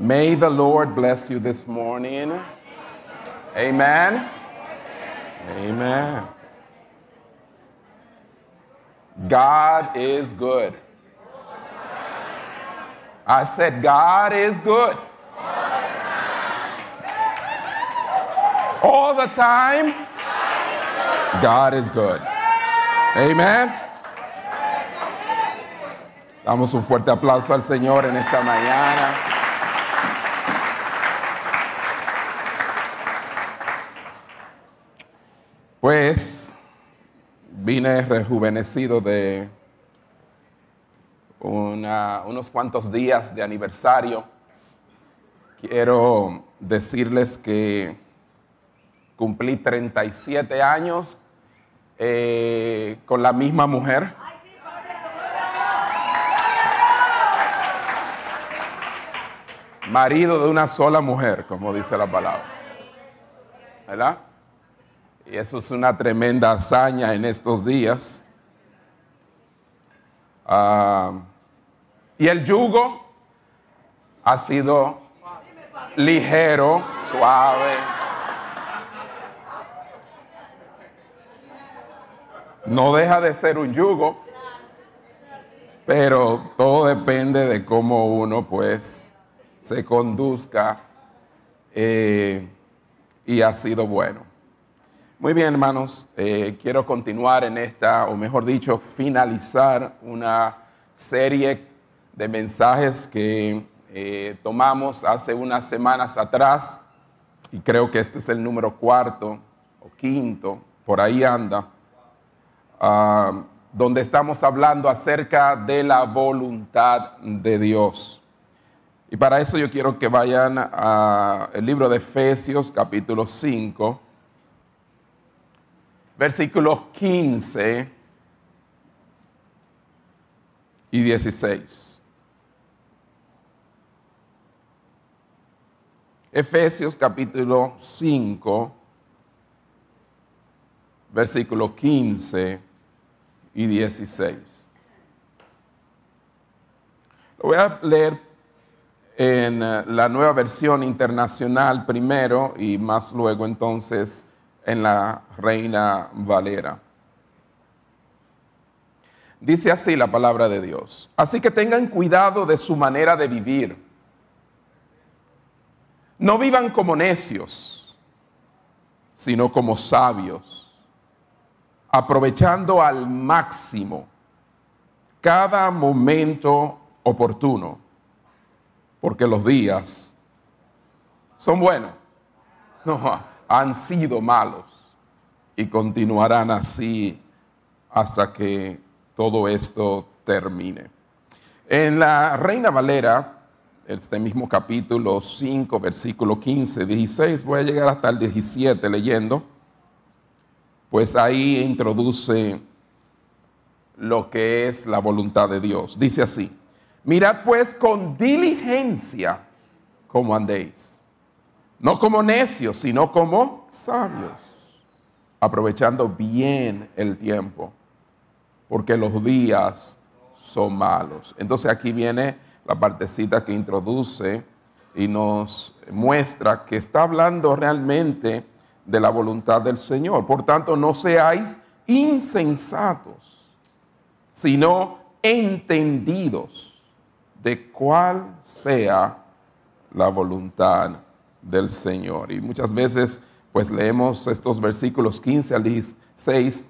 May the Lord bless you this morning. Amen. Amen. God is good. I said, God is good. All the time, God is good. Amen. Damos un fuerte aplauso al Señor en esta mañana. Pues vine rejuvenecido de unos cuantos días de aniversario. Quiero decirles que cumplí 37 años eh, con la misma mujer. Marido de una sola mujer, como dice la palabra. ¿Verdad? Y eso es una tremenda hazaña en estos días. Ah, y el yugo ha sido ligero, suave. No deja de ser un yugo, pero todo depende de cómo uno pues se conduzca eh, y ha sido bueno. Muy bien, hermanos, eh, quiero continuar en esta, o mejor dicho, finalizar una serie de mensajes que eh, tomamos hace unas semanas atrás, y creo que este es el número cuarto o quinto, por ahí anda, ah, donde estamos hablando acerca de la voluntad de Dios. Y para eso yo quiero que vayan al libro de Efesios capítulo 5 versículos 15 y 16. Efesios capítulo 5, versículos 15 y 16. Lo voy a leer en eh, la nueva versión internacional primero y más luego entonces en la Reina Valera. Dice así la palabra de Dios. Así que tengan cuidado de su manera de vivir. No vivan como necios, sino como sabios, aprovechando al máximo cada momento oportuno, porque los días son buenos. No, han sido malos y continuarán así hasta que todo esto termine. En la Reina Valera, este mismo capítulo 5, versículo 15, 16, voy a llegar hasta el 17 leyendo, pues ahí introduce lo que es la voluntad de Dios. Dice así, mirad pues con diligencia cómo andéis no como necios, sino como sabios, aprovechando bien el tiempo, porque los días son malos. Entonces aquí viene la partecita que introduce y nos muestra que está hablando realmente de la voluntad del Señor. Por tanto, no seáis insensatos, sino entendidos de cuál sea la voluntad del Señor. Y muchas veces pues leemos estos versículos 15 al 16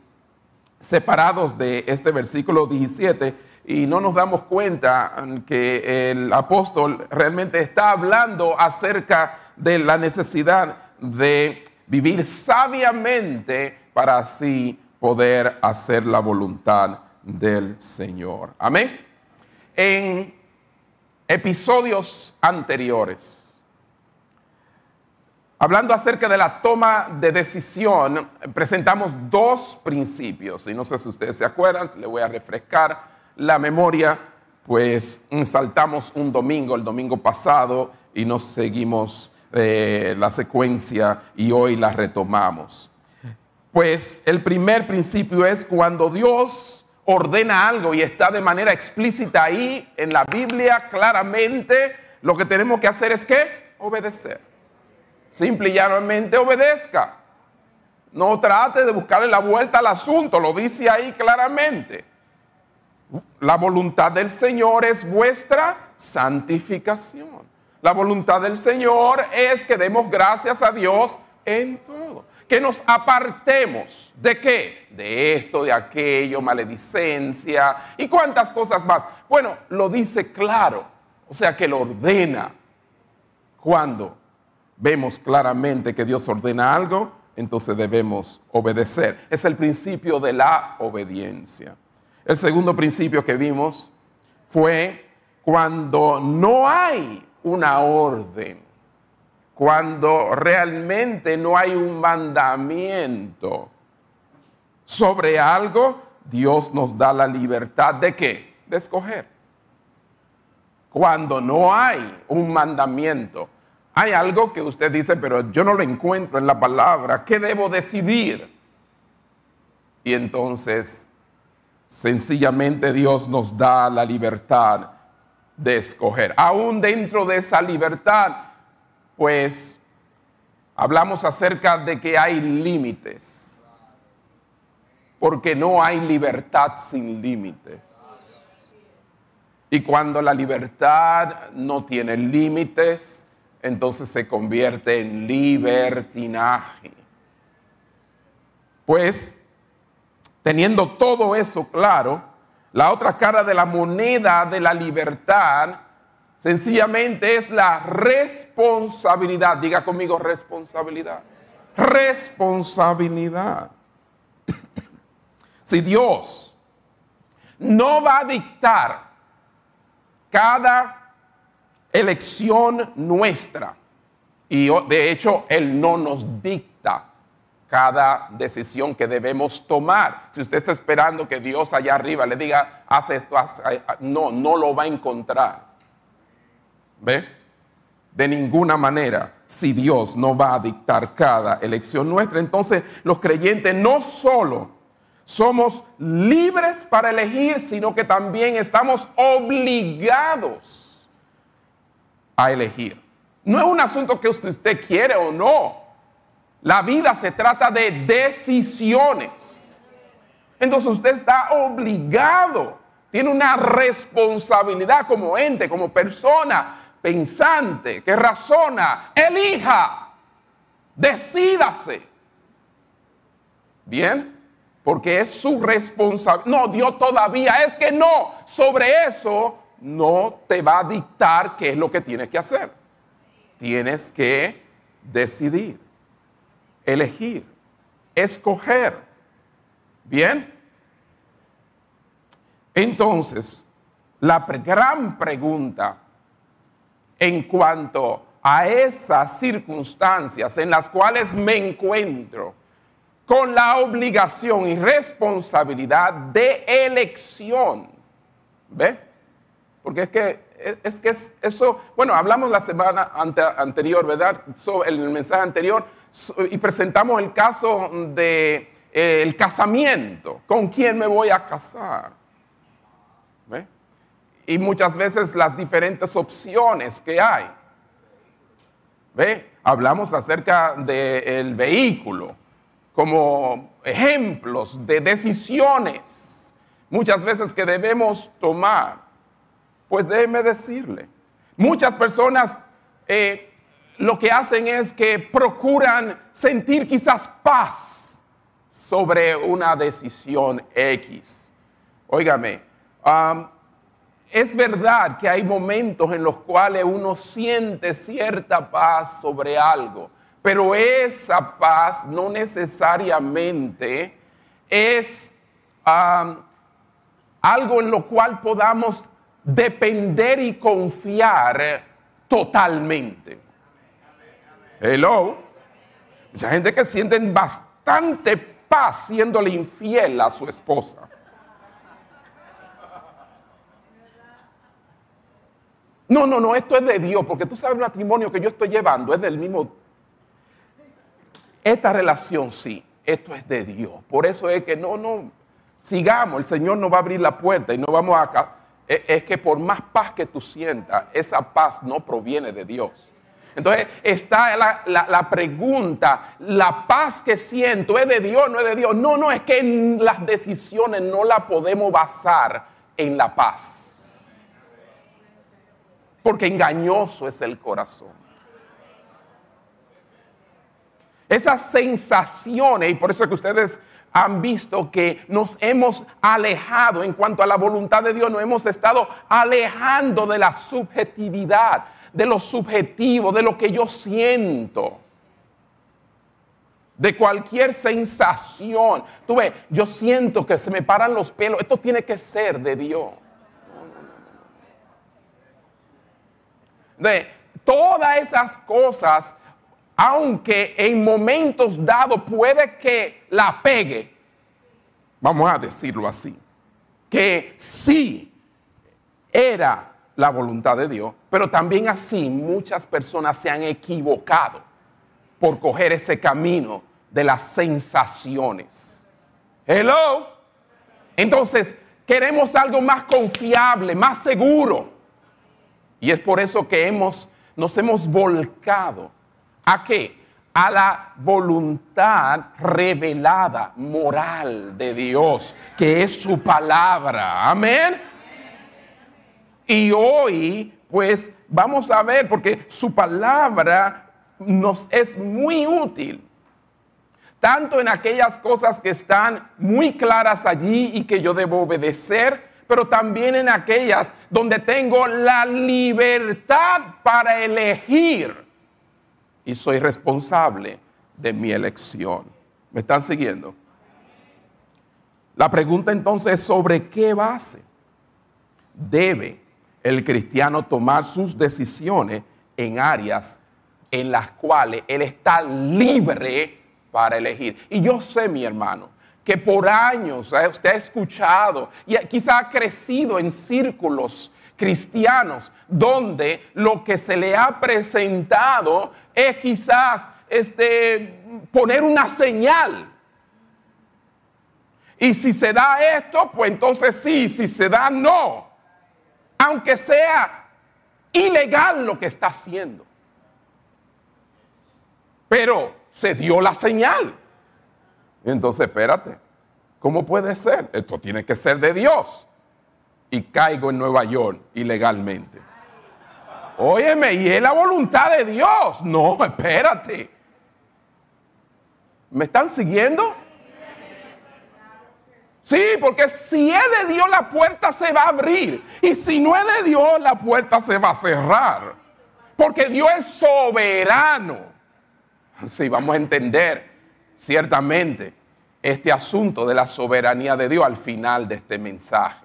separados de este versículo 17 y no nos damos cuenta que el apóstol realmente está hablando acerca de la necesidad de vivir sabiamente para así poder hacer la voluntad del Señor. Amén. En episodios anteriores, Hablando acerca de la toma de decisión, presentamos dos principios. Y no sé si ustedes se acuerdan, le voy a refrescar la memoria, pues saltamos un domingo, el domingo pasado, y nos seguimos eh, la secuencia y hoy la retomamos. Pues el primer principio es cuando Dios ordena algo y está de manera explícita ahí en la Biblia claramente, lo que tenemos que hacer es que obedecer. Simple y llanamente obedezca. No trate de buscarle la vuelta al asunto, lo dice ahí claramente. La voluntad del Señor es vuestra santificación. La voluntad del Señor es que demos gracias a Dios en todo. Que nos apartemos de qué? De esto, de aquello, maledicencia y cuántas cosas más. Bueno, lo dice claro, o sea que lo ordena. Cuando vemos claramente que Dios ordena algo, entonces debemos obedecer. Es el principio de la obediencia. El segundo principio que vimos fue cuando no hay una orden, cuando realmente no hay un mandamiento sobre algo, Dios nos da la libertad de qué? De escoger. Cuando no hay un mandamiento, hay algo que usted dice, pero yo no lo encuentro en la palabra, ¿qué debo decidir? Y entonces, sencillamente Dios nos da la libertad de escoger. Aún dentro de esa libertad, pues hablamos acerca de que hay límites, porque no hay libertad sin límites. Y cuando la libertad no tiene límites, entonces se convierte en libertinaje. Pues, teniendo todo eso claro, la otra cara de la moneda de la libertad sencillamente es la responsabilidad. Diga conmigo responsabilidad. Responsabilidad. Si Dios no va a dictar cada elección nuestra, y de hecho Él no nos dicta cada decisión que debemos tomar. Si usted está esperando que Dios allá arriba le diga, haz esto, haz, no, no lo va a encontrar. ¿Ve? De ninguna manera, si Dios no va a dictar cada elección nuestra, entonces los creyentes no solo somos libres para elegir, sino que también estamos obligados a elegir. No es un asunto que usted quiere o no. La vida se trata de decisiones. Entonces usted está obligado, tiene una responsabilidad como ente, como persona pensante, que razona, elija, decídase. Bien, porque es su responsabilidad. No, Dios todavía es que no, sobre eso no te va a dictar qué es lo que tienes que hacer. Tienes que decidir elegir, escoger. ¿Bien? Entonces, la gran pregunta en cuanto a esas circunstancias en las cuales me encuentro con la obligación y responsabilidad de elección. ¿Ve? Porque es que es que eso, bueno, hablamos la semana anterior, ¿verdad? en el mensaje anterior y presentamos el caso del de, eh, casamiento. ¿Con quién me voy a casar? Y muchas veces las diferentes opciones que hay. ¿Ve? Hablamos acerca del vehículo como ejemplos de decisiones muchas veces que debemos tomar. Pues déjeme decirle, muchas personas eh, lo que hacen es que procuran sentir quizás paz sobre una decisión X. Óigame, es verdad que hay momentos en los cuales uno siente cierta paz sobre algo, pero esa paz no necesariamente es algo en lo cual podamos depender y confiar totalmente. Hello. Mucha gente que sienten bastante paz siéndole infiel a su esposa. No, no, no, esto es de Dios, porque tú sabes el matrimonio que yo estoy llevando, es del mismo... Esta relación sí, esto es de Dios. Por eso es que no, no, sigamos, el Señor nos va a abrir la puerta y no vamos a... es, es que por más paz que tú sientas, esa paz no proviene de Dios. Entonces está la, la- la pregunta, ¿la paz que siento es de Dios no es de Dios? No, no, es que las decisiones no la podemos basar en la paz. Porque engañoso es el corazón. Esas sensaciones, y por eso es que ustedes han visto que nos hemos alejado en cuanto a la voluntad de Dios, nos hemos estado alejando de la subjetividad, de lo subjetivo, de lo que yo siento, de cualquier sensación. Tú ves, yo siento que se me paran los pelos, esto tiene que ser de Dios. De todas esas cosas, aunque en momentos dados puede que la pegue, vamos a decirlo así, que sí era la voluntad de Dios, pero también así muchas personas se han equivocado por coger ese camino de las sensaciones. Hello. Entonces, queremos algo más confiable, más seguro. Y es por eso que hemos, nos hemos volcado a qué? A la voluntad revelada, moral de Dios, que es su palabra. Amén. Y hoy, pues, vamos a ver, porque su palabra nos es muy útil. Tanto en aquellas cosas que están muy claras allí y que yo debo obedecer, pero también en aquellas donde tengo la libertad para elegir y soy responsable de mi elección. ¿Me están siguiendo? La pregunta entonces es sobre qué base debe el cristiano tomar sus decisiones en áreas en las cuales él está libre para elegir. Y yo sé, mi hermano, que por años usted ha escuchado y quizá ha crecido en círculos cristianos donde lo que se le ha presentado es quizás este, poner una señal. Y si se da esto, pues entonces sí, si se da no. Aunque sea ilegal lo que está haciendo. Pero se dio la señal. Entonces, espérate, ¿cómo puede ser? Esto tiene que ser de Dios. Y caigo en Nueva York ilegalmente. Óyeme, y es la voluntad de Dios. No, espérate. ¿Me están siguiendo? Sí, porque si es de Dios la puerta se va a abrir. Y si no es de Dios la puerta se va a cerrar. Porque Dios es soberano. Sí, vamos a entender ciertamente este asunto de la soberanía de Dios al final de este mensaje.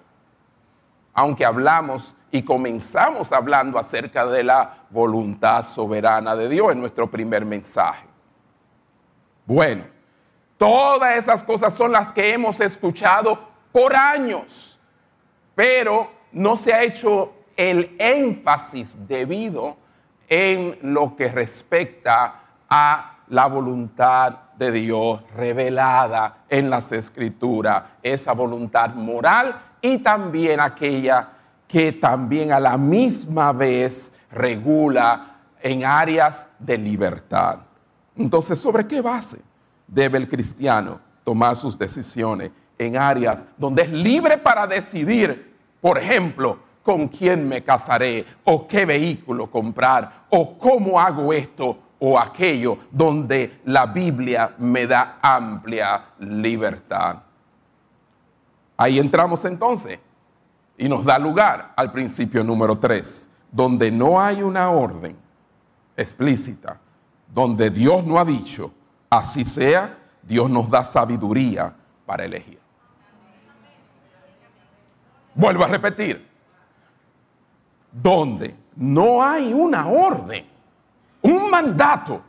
Aunque hablamos y comenzamos hablando acerca de la voluntad soberana de Dios en nuestro primer mensaje. Bueno, todas esas cosas son las que hemos escuchado por años, pero no se ha hecho el énfasis debido en lo que respecta a la voluntad de Dios revelada en las escrituras, esa voluntad moral y también aquella que también a la misma vez regula en áreas de libertad. Entonces, ¿sobre qué base debe el cristiano tomar sus decisiones en áreas donde es libre para decidir, por ejemplo, con quién me casaré o qué vehículo comprar o cómo hago esto o aquello donde la Biblia me da amplia libertad. Ahí entramos entonces y nos da lugar al principio número 3, donde no hay una orden explícita, donde Dios no ha dicho, así sea, Dios nos da sabiduría para elegir. Vuelvo a repetir, donde no hay una orden, un mandato,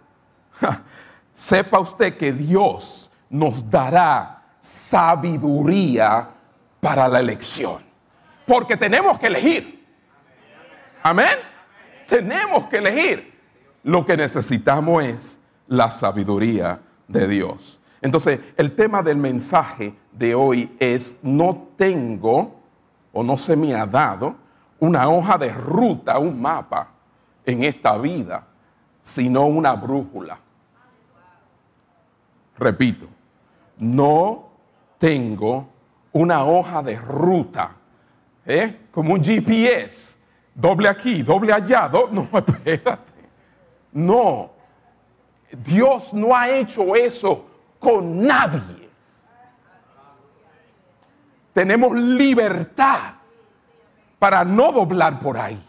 sepa usted que Dios nos dará sabiduría para la elección. Porque tenemos que elegir. Amén. Tenemos que elegir. Lo que necesitamos es la sabiduría de Dios. Entonces, el tema del mensaje de hoy es, no tengo o no se me ha dado una hoja de ruta, un mapa en esta vida, sino una brújula. Repito, no tengo una hoja de ruta, ¿eh? como un GPS, doble aquí, doble allá, no, espérate. No, Dios no ha hecho eso con nadie. Tenemos libertad para no doblar por ahí.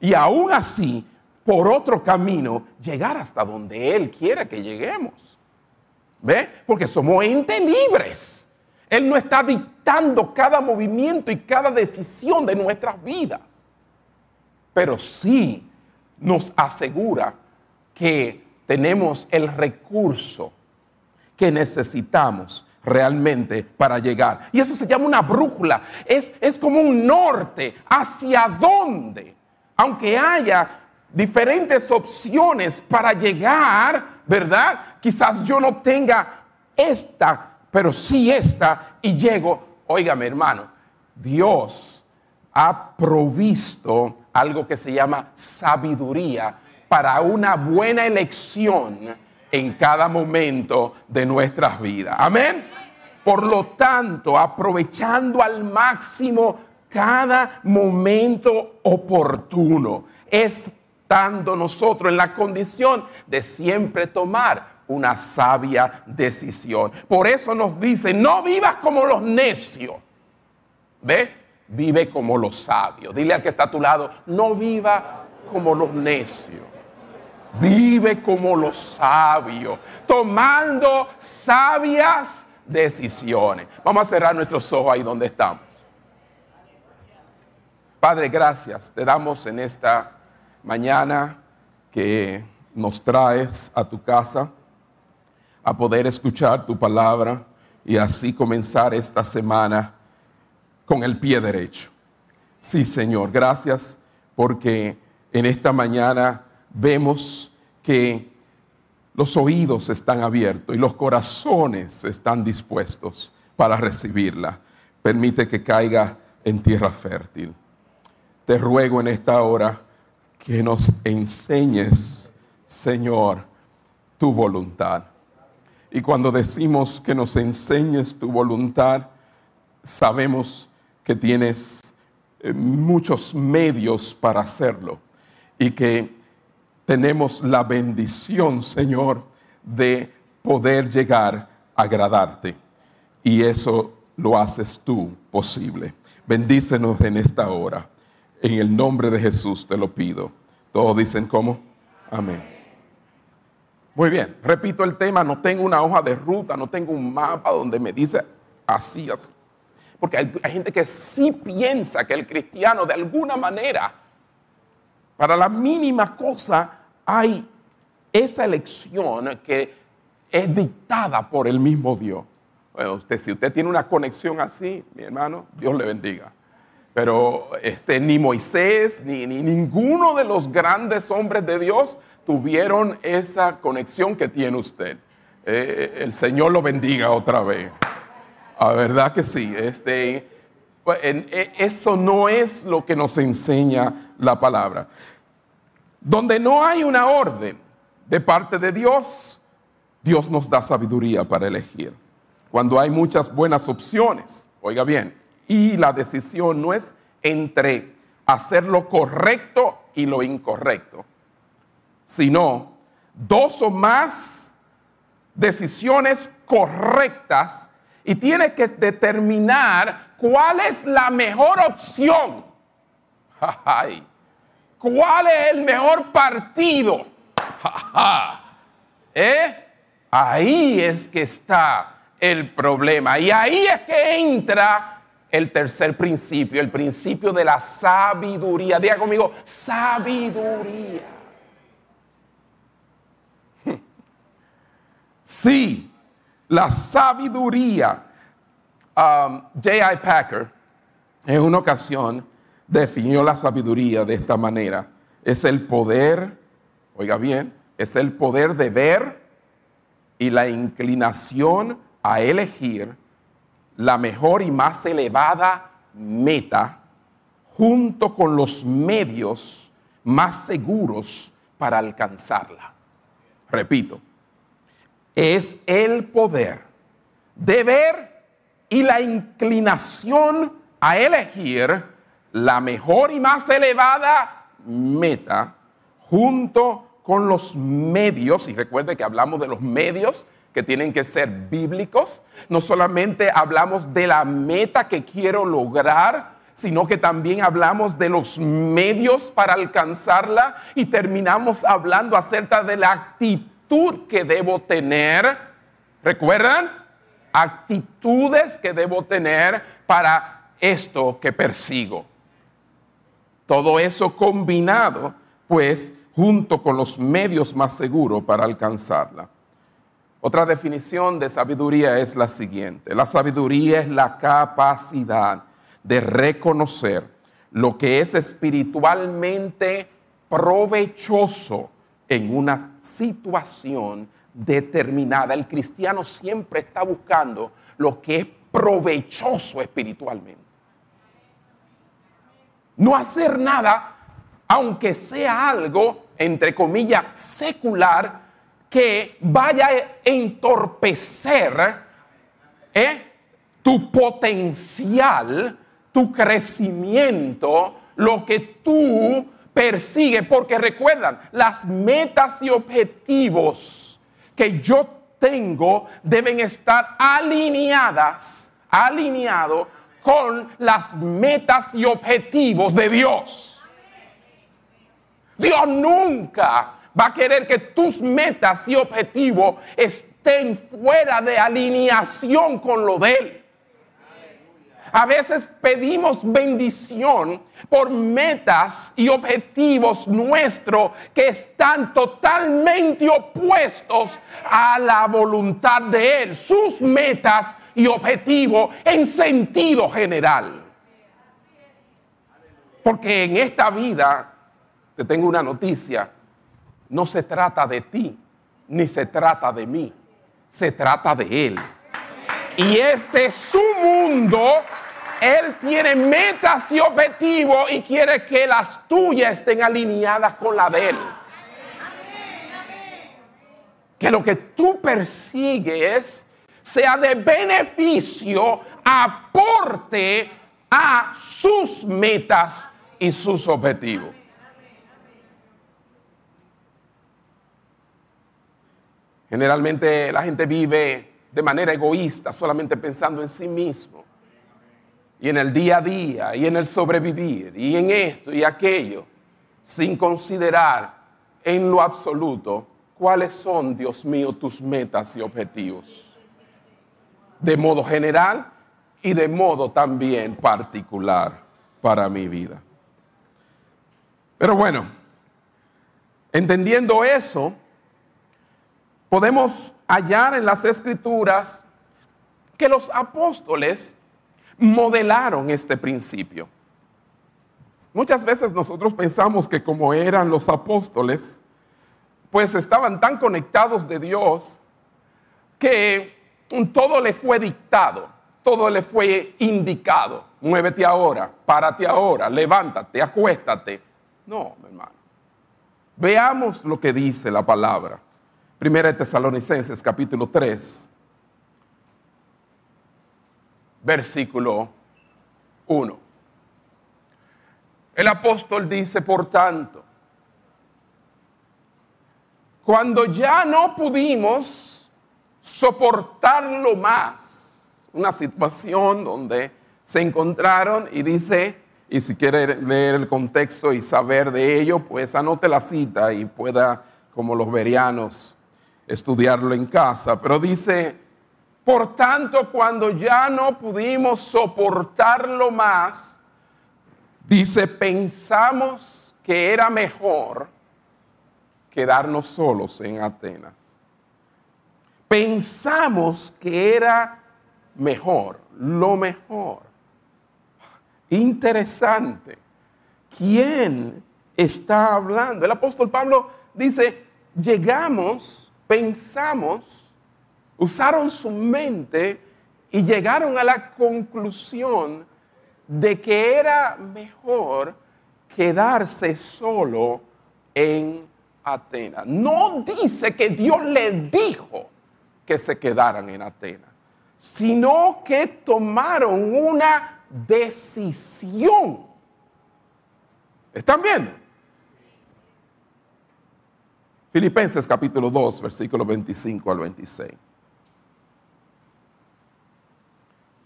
Y aún así, por otro camino, llegar hasta donde Él quiere que lleguemos. ¿Ve? Porque somos entes libres. Él no está dictando cada movimiento y cada decisión de nuestras vidas. Pero sí nos asegura que tenemos el recurso que necesitamos realmente para llegar. Y eso se llama una brújula. Es, es como un norte hacia dónde, aunque haya diferentes opciones para llegar, ¿verdad? Quizás yo no tenga esta, pero sí esta y llego. Óigame, hermano, Dios ha provisto algo que se llama sabiduría para una buena elección en cada momento de nuestras vidas. Amén. Por lo tanto, aprovechando al máximo cada momento oportuno, estando nosotros en la condición de siempre tomar una sabia decisión. Por eso nos dice, no vivas como los necios. ¿Ve? Vive como los sabios. Dile al que está a tu lado, no viva como los necios. Vive como los sabios, tomando sabias decisiones. Vamos a cerrar nuestros ojos ahí donde estamos. Padre, gracias. Te damos en esta mañana que nos traes a tu casa a poder escuchar tu palabra y así comenzar esta semana con el pie derecho. Sí, Señor, gracias porque en esta mañana vemos que los oídos están abiertos y los corazones están dispuestos para recibirla. Permite que caiga en tierra fértil. Te ruego en esta hora que nos enseñes, Señor, tu voluntad. Y cuando decimos que nos enseñes tu voluntad, sabemos que tienes eh, muchos medios para hacerlo y que tenemos la bendición, Señor, de poder llegar a agradarte. Y eso lo haces tú posible. Bendícenos en esta hora. En el nombre de Jesús te lo pido. Todos dicen cómo. Amén. Muy bien, repito el tema, no tengo una hoja de ruta, no tengo un mapa donde me dice así, así. Porque hay, gente que sí piensa que el cristiano de alguna manera para la mínima cosa hay esa elección que es dictada por el mismo Dios. Bueno, usted, si usted tiene una conexión así, mi hermano, Dios le bendiga. Pero este, ni Moisés ni, ninguno de los grandes hombres de Dios tuvieron esa conexión que tiene usted. Eh, el Señor lo bendiga otra vez. La verdad que sí. Este, pues, e, eso no es lo que nos enseña la palabra. Donde no hay una orden de parte de Dios, Dios nos da sabiduría para elegir. Cuando hay muchas buenas opciones, oiga bien, y la decisión no es entre hacer lo correcto y lo incorrecto, sino dos o más decisiones correctas y tiene que determinar cuál es la mejor opción. ¿Cuál es el mejor partido? ¿Eh? Ahí es que está el problema. Y ahí es que entra el tercer principio, el principio de la sabiduría. Diga conmigo, sabiduría. Sí, la sabiduría. Um, J.I. Packer, en una ocasión, definió la sabiduría de esta manera. Es el poder, oiga bien, es el poder de ver y la inclinación a elegir la mejor y más elevada meta junto con los medios más seguros para alcanzarla. Repito, es el poder de ver y la inclinación a elegir la mejor y más elevada meta junto con los medios, y recuerde que hablamos de los medios que tienen que ser bíblicos, no solamente hablamos de la meta que quiero lograr, sino que también hablamos de los medios para alcanzarla y terminamos hablando acerca de la actitud que debo tener. ¿Recuerdan? Actitudes que debo tener para esto que persigo. Todo eso combinado, pues, junto con los medios más seguros para alcanzarla. Otra definición de sabiduría es la siguiente. La sabiduría es la capacidad de reconocer lo que es espiritualmente provechoso en una situación determinada. El cristiano siempre está buscando lo que es provechoso espiritualmente. No hacer nada, aunque sea algo, entre comillas, secular, que vaya a entorpecer ¿eh? tu potencial, tu crecimiento, lo que tú persigues. Porque recuerdan, las metas y objetivos que yo tengo deben estar alineadas, alineados con las metas y objetivos de Dios. Dios nunca va a querer que tus metas y objetivos estén fuera de alineación con lo de Él. A veces pedimos bendición por metas y objetivos nuestros que están totalmente opuestos a la voluntad de Él, sus metas y objetivos en sentido general. Porque en esta vida, te tengo una noticia, no se trata de ti, ni se trata de mí, se trata de Él. Y este es su mundo. Él tiene metas y objetivos y quiere que las tuyas estén alineadas con la de Él. Que lo que tú persigues sea de beneficio, aporte a sus metas y sus objetivos. Generalmente la gente vive de manera egoísta, solamente pensando en sí mismo. Y en el día a día, y en el sobrevivir, y en esto y aquello, sin considerar en lo absoluto cuáles son, Dios mío, tus metas y objetivos. De modo general y de modo también particular para mi vida. Pero bueno, entendiendo eso, podemos hallar en las escrituras que los apóstoles modelaron este principio. Muchas veces nosotros pensamos que como eran los apóstoles, pues estaban tan conectados de Dios que todo le fue dictado, todo le fue indicado. Muévete ahora, párate ahora, levántate, acuéstate. No, mi hermano. Veamos lo que dice la palabra. Primera de Tesalonicenses capítulo 3, versículo 1. El apóstol dice, por tanto, cuando ya no pudimos soportarlo más, una situación donde se encontraron y dice, y si quiere leer el contexto y saber de ello, pues anote la cita y pueda, como los verianos, estudiarlo en casa, pero dice, por tanto, cuando ya no pudimos soportarlo más, dice, pensamos que era mejor quedarnos solos en Atenas. Pensamos que era mejor, lo mejor. Interesante. ¿Quién está hablando? El apóstol Pablo dice, llegamos pensamos, usaron su mente y llegaron a la conclusión de que era mejor quedarse solo en Atenas. No dice que Dios le dijo que se quedaran en Atenas, sino que tomaron una decisión. ¿Están viendo? Filipenses capítulo 2, versículo 25 al 26.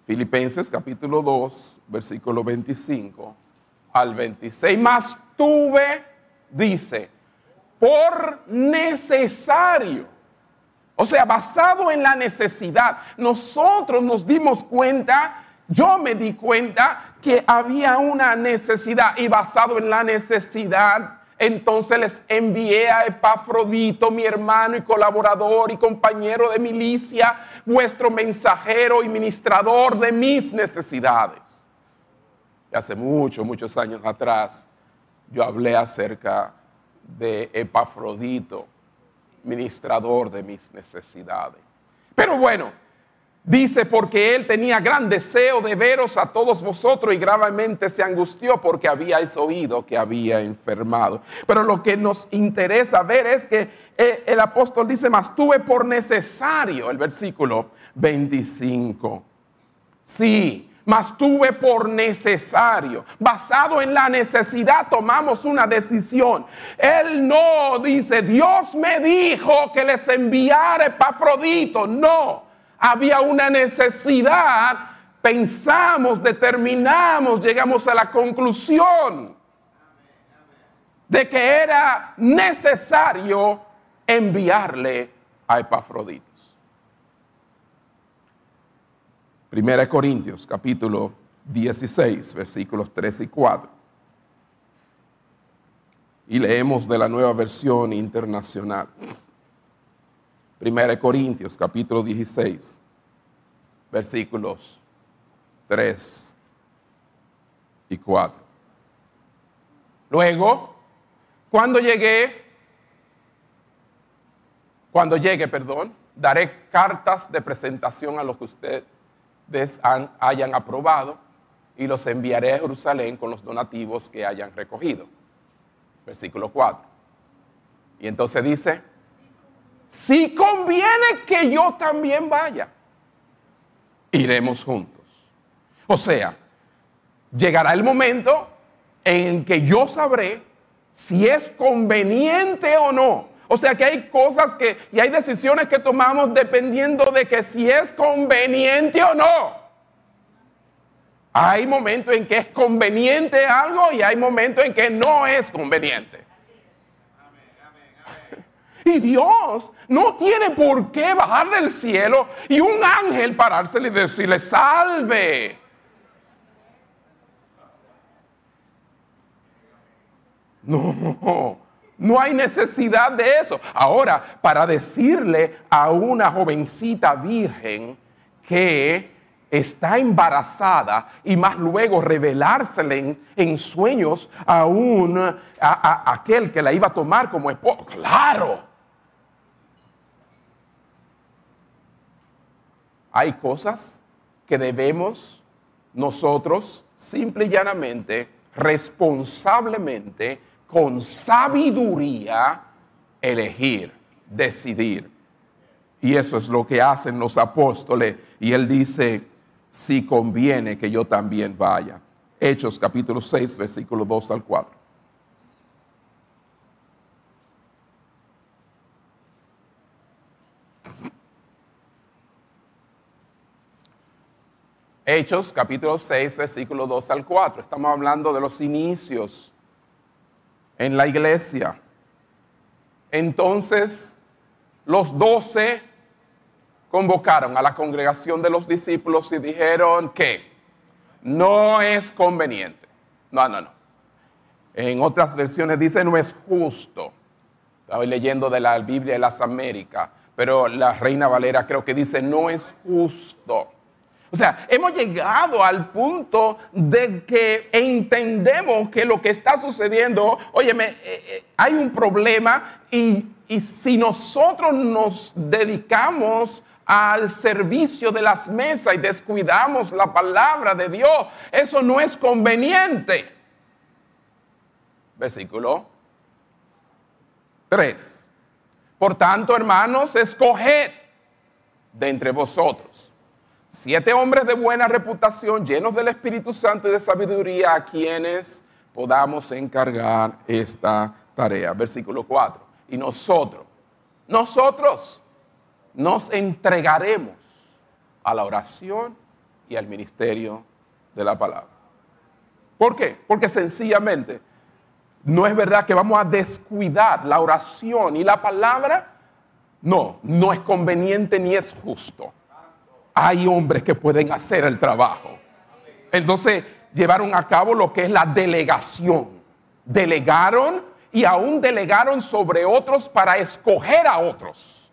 Filipenses capítulo 2, versículo 25 al 26. Más tuve, dice, por necesario. O sea, basado en la necesidad. Nosotros nos dimos cuenta, yo me di cuenta que había una necesidad y basado en la necesidad entonces les envié a Epafrodito, mi hermano y colaborador y compañero de milicia, vuestro mensajero y ministrador de mis necesidades. Y hace muchos, muchos años atrás, yo hablé acerca de Epafrodito, ministrador de mis necesidades. Pero bueno, Dice, porque él tenía gran deseo de veros a todos vosotros y gravemente se angustió porque habíais oído que había enfermado. Pero lo que nos interesa ver es que eh, el apóstol dice, más tuve por necesario, el versículo 25. Sí, mas tuve por necesario. Basado en la necesidad tomamos una decisión. Él no dice, Dios me dijo que les enviara Epafrodito. No había una necesidad, pensamos, determinamos, llegamos a la conclusión de que era necesario enviarle a Epafroditos. Primera Corintios capítulo 16 versículos 3 y 4. Y leemos de la nueva versión internacional. Primera Corintios capítulo 16, versículos 3 y 4. Luego, cuando llegué, cuando llegue, perdón, daré cartas de presentación a los que ustedes hayan aprobado y los enviaré a Jerusalén con los donativos que hayan recogido. Versículo 4. Y entonces dice, si conviene que yo también vaya, iremos juntos. O sea, llegará el momento en que yo sabré si es conveniente o no. O sea que hay cosas que y hay decisiones que tomamos dependiendo de que si es conveniente o no. Hay momentos en que es conveniente algo y hay momentos en que no es conveniente. Y Dios no tiene por qué bajar del cielo y un ángel parársele y decirle, salve. No, no hay necesidad de eso. Ahora, para decirle a una jovencita virgen que está embarazada y más luego revelársele en, sueños a, un, a aquel que la iba a tomar como esposo, claro. Hay cosas que debemos nosotros simple y llanamente, responsablemente, con sabiduría, elegir, decidir. Y eso es lo que hacen los apóstoles. Y él dice, si conviene que yo también vaya. Hechos capítulo 6, versículo 2 al 4. Hechos capítulo 6, versículo 2 al 4. Estamos hablando de los inicios en la iglesia. Entonces, los doce convocaron a la congregación de los discípulos y dijeron que no es conveniente. No, no, no. En otras versiones dice no es justo. Estoy leyendo de la Biblia de las Américas, pero la Reina Valera creo que dice no es justo o sea, hemos llegado al punto de que entendemos que lo que está sucediendo, óyeme, eh, eh, hay un problema y, y si nosotros nos dedicamos al servicio de las mesas y descuidamos la palabra de Dios. Eso no es conveniente. Versículo 3. Por tanto, hermanos, escoged de entre vosotros siete hombres de buena reputación, llenos del Espíritu Santo y de sabiduría, a quienes podamos encargar esta tarea. Versículo 4. Y nosotros, nosotros nos entregaremos a la oración y al ministerio de la palabra. ¿Por qué? Porque sencillamente no es verdad que vamos a descuidar la oración y la palabra. No, no es conveniente ni es justo. Hay hombres que pueden hacer el trabajo. Entonces llevaron a cabo lo que es la delegación. Delegaron y aún delegaron sobre otros para escoger a otros.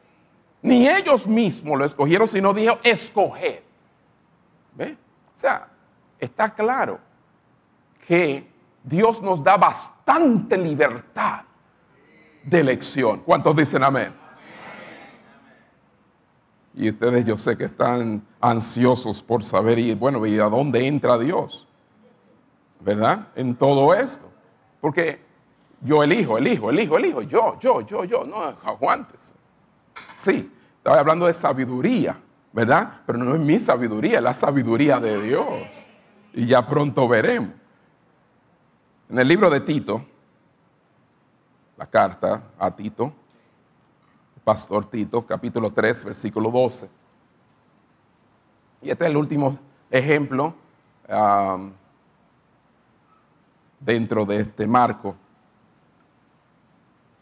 Ni ellos mismos lo escogieron, sino dijo escoger. ¿Ve? O sea, está claro que Dios nos da bastante libertad de elección. ¿Cuántos dicen amén? Y ustedes yo sé que están ansiosos por saber, y bueno, ¿y a dónde entra Dios? ¿Verdad? En todo esto. Porque yo elijo, elijo, elijo, elijo, yo, yo, yo, yo, no, aguántese. Sí, estaba hablando de sabiduría, ¿verdad? Pero no es mi sabiduría, es la sabiduría de Dios. Y ya pronto veremos. En el libro de Tito, la carta a Tito, Pastor Tito, capítulo 3, versículo 12. Y este es el último ejemplo dentro de este marco.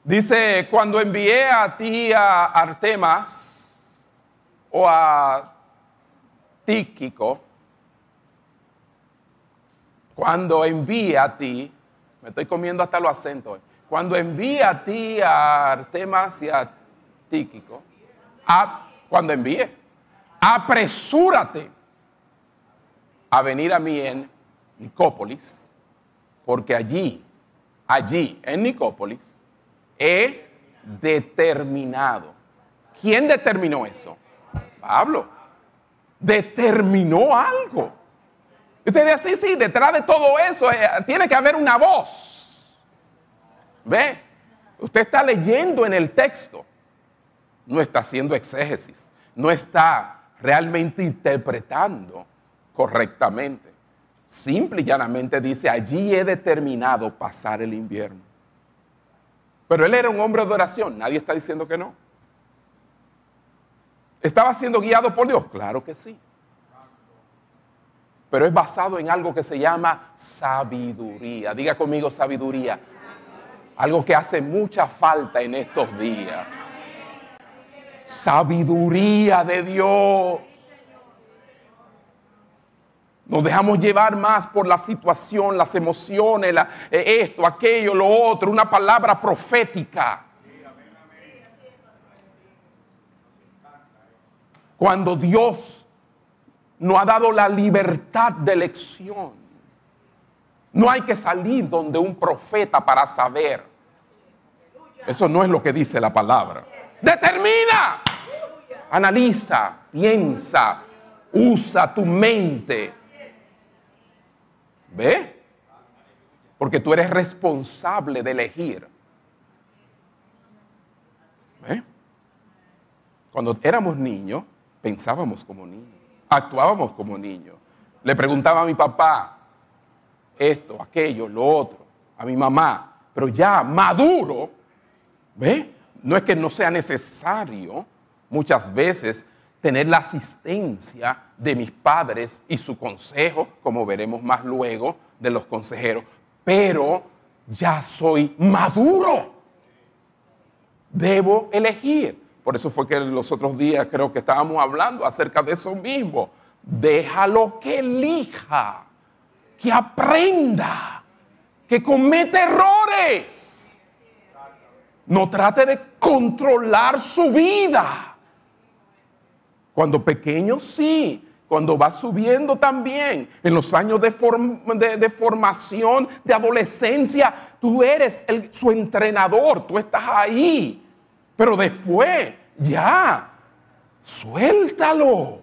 Dice, cuando envié a ti a Artemas o a Tíquico, cuando envié a ti, me estoy comiendo hasta los acentos. Cuando envía a ti a Artemas y a Tíquico, cuando envíe, apresúrate a venir a mí en Nicópolis, porque allí, allí en Nicópolis, he determinado. ¿Quién determinó eso? Pablo. Determinó algo. Usted dice, sí, sí, detrás de todo eso eh, tiene que haber una voz. ¿Ve? Usted está leyendo en el texto, no está haciendo exégesis, no está realmente interpretando correctamente. Simple y llanamente dice, allí he determinado pasar el invierno. Pero él era un hombre de oración, nadie está diciendo que no. ¿Estaba siendo guiado por Dios? Claro que sí pero es basado en algo que se llama sabiduría. Diga conmigo sabiduría. Algo que hace mucha falta en estos días. Sabiduría de Dios. Nos dejamos llevar más por la situación, las emociones, eh, esto, aquello, lo otro, una palabra profética. Cuando Dios no ha dado la libertad de elección. No hay que salir donde un profeta para saber. Eso no es lo que dice la palabra. Determina, analiza, piensa, usa tu mente. ¿Ve? Porque tú eres responsable de elegir. ¿Ve? Cuando éramos niños, pensábamos como niños actuábamos como niños. Le preguntaba a mi papá esto, aquello, lo otro, a mi mamá, pero ya maduro, ¿ve? No es que no sea necesario muchas veces tener la asistencia de mis padres y su consejo, como veremos más luego de los consejeros, pero ya soy maduro. Debo elegir. Por eso fue que los otros días creo que estábamos hablando acerca de eso mismo. Déjalo que elija, que aprenda, que cometa errores. No trate de controlar su vida. Cuando pequeño sí, cuando va subiendo también, en los años de, formación, de adolescencia, tú eres su entrenador, tú estás ahí. Pero después, ya, suéltalo.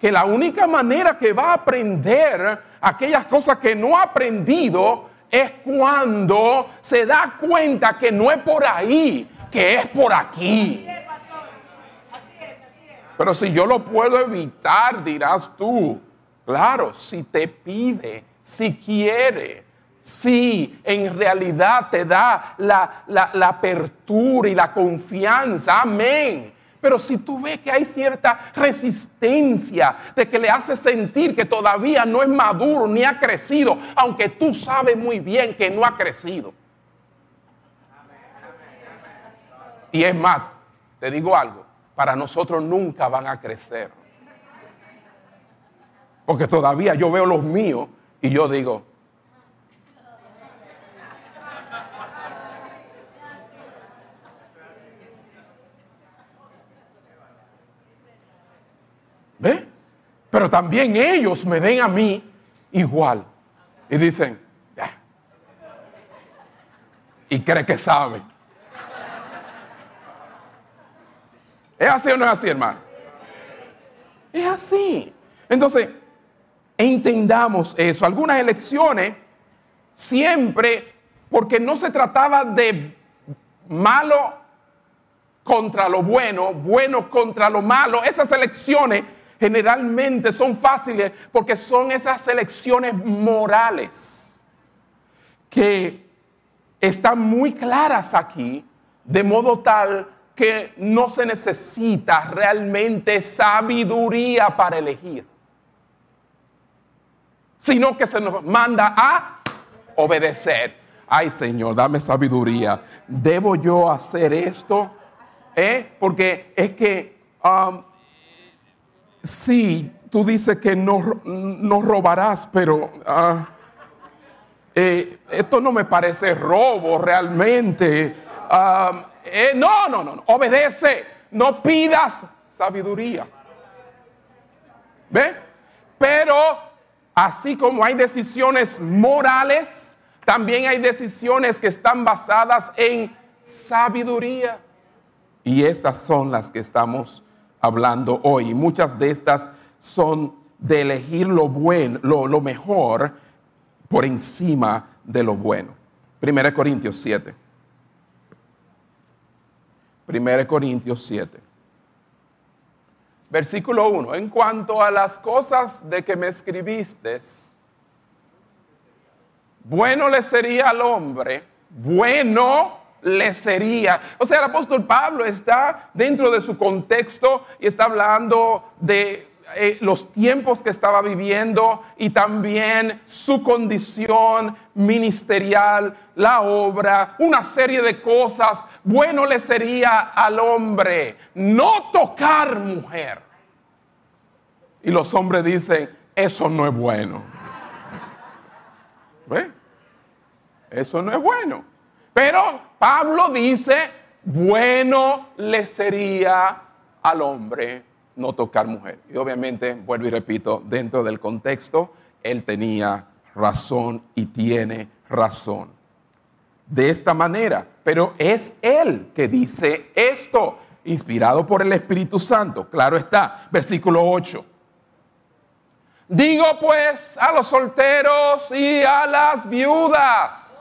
Que la única manera que va a aprender aquellas cosas que no ha aprendido es cuando se da cuenta que no es por ahí, que es por aquí. Pero si yo lo puedo evitar, dirás tú, claro, si te pide, si quiere, si en realidad te da la, la apertura y la confianza, amén. Pero si tú ves que hay cierta resistencia, de que le hace sentir que todavía no es maduro ni ha crecido, aunque tú sabes muy bien que no ha crecido. Y es más, te digo algo, para nosotros nunca van a crecer. Porque todavía yo veo los míos y yo digo, ¿Ve? Pero también ellos me ven a mí igual. Y dicen, y cree que sabe. ¿Es así o no es así, hermano? Es así. Entonces, entendamos eso. Algunas elecciones siempre, porque no se trataba de malo contra lo bueno, bueno contra lo malo, esas elecciones generalmente son fáciles porque son esas elecciones morales que están muy claras aquí, de modo tal que no se necesita realmente sabiduría para elegir, sino que se nos manda a obedecer. Ay Señor, dame sabiduría. ¿Debo yo hacer esto? ¿Eh? Porque es que um, sí, tú dices que no, no robarás, pero ah, eh, esto no me parece robo realmente. Ah, eh, no, no, no, obedece, no pidas sabiduría. ¿Ve? Pero así como hay decisiones morales, también hay decisiones que están basadas en sabiduría. Y estas son las que estamos hablando hoy. muchas de estas son de elegir lo bueno, lo, mejor por encima de lo bueno. 1 Corintios 7. 1 Corintios 7. Versículo 1. En cuanto a las cosas de que me escribiste, bueno le sería al hombre, bueno le sería. O sea, el apóstol Pablo está dentro de su contexto y está hablando de eh, los tiempos que estaba viviendo y también su condición ministerial, la obra, una serie de cosas. Bueno le sería al hombre no tocar mujer. Y los hombres dicen, eso no es bueno. ¿Ve? Eso no es bueno. Pero Pablo dice, bueno le sería al hombre no tocar mujer. Y obviamente, vuelvo y repito, dentro del contexto, él tenía razón y tiene razón. De esta manera, pero es él que dice esto, inspirado por el Espíritu Santo. Claro está, versículo 8. Digo pues a los solteros y a las viudas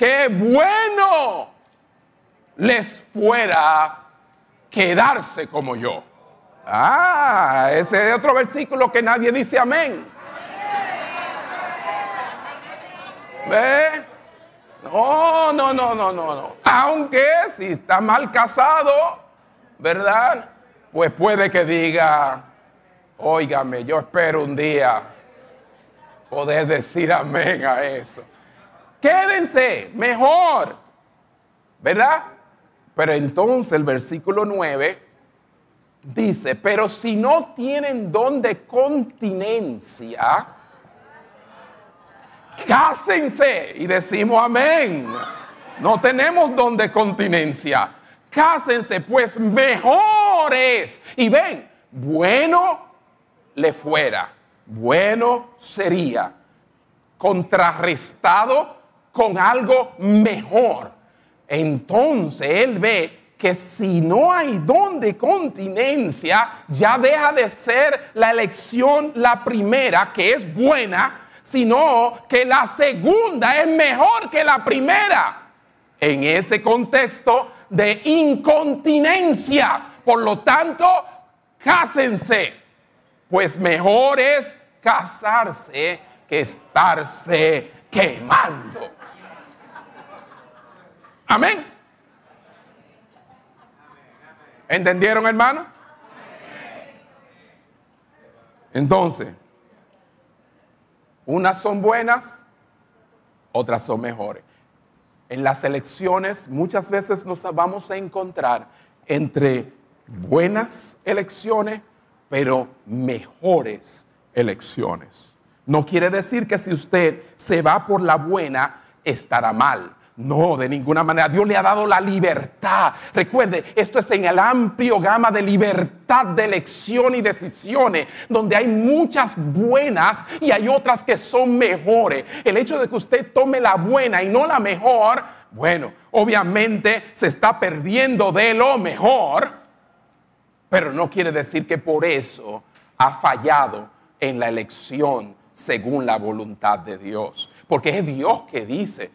qué bueno les fuera quedarse como yo. Ah, ese es otro versículo que nadie dice amén. ¿Ve? No, no, no, no, no, no. Aunque si está mal casado, ¿verdad? Pues puede que diga, óigame, yo espero un día poder decir amén a eso quédense mejor, ¿verdad? Pero entonces el versículo 9 dice, pero si no tienen don de continencia, cásense y decimos amén. No tenemos don de continencia. Cásense, pues mejores. Y ven, bueno le fuera, bueno sería, contrarrestado con algo mejor. Entonces él ve que si no hay don de continencia, ya deja de ser la elección la primera, que es buena, sino que la segunda es mejor que la primera. En ese contexto de incontinencia. Por lo tanto, cásense, pues mejor es casarse que estarse quemando. Amén. ¿Entendieron, hermano? Entonces, unas son buenas, otras son mejores. En las elecciones muchas veces nos vamos a encontrar entre buenas elecciones, pero mejores elecciones. No quiere decir que si usted se va por la buena, estará mal. No, de ninguna manera. Dios le ha dado la libertad. Recuerde, esto es en el amplio gama de libertad de elección y decisiones, donde hay muchas buenas y hay otras que son mejores. El hecho de que usted tome la buena y no la mejor, bueno, obviamente se está perdiendo de lo mejor, pero no quiere decir que por eso ha fallado en la elección según la voluntad de Dios. Porque es Dios que dice,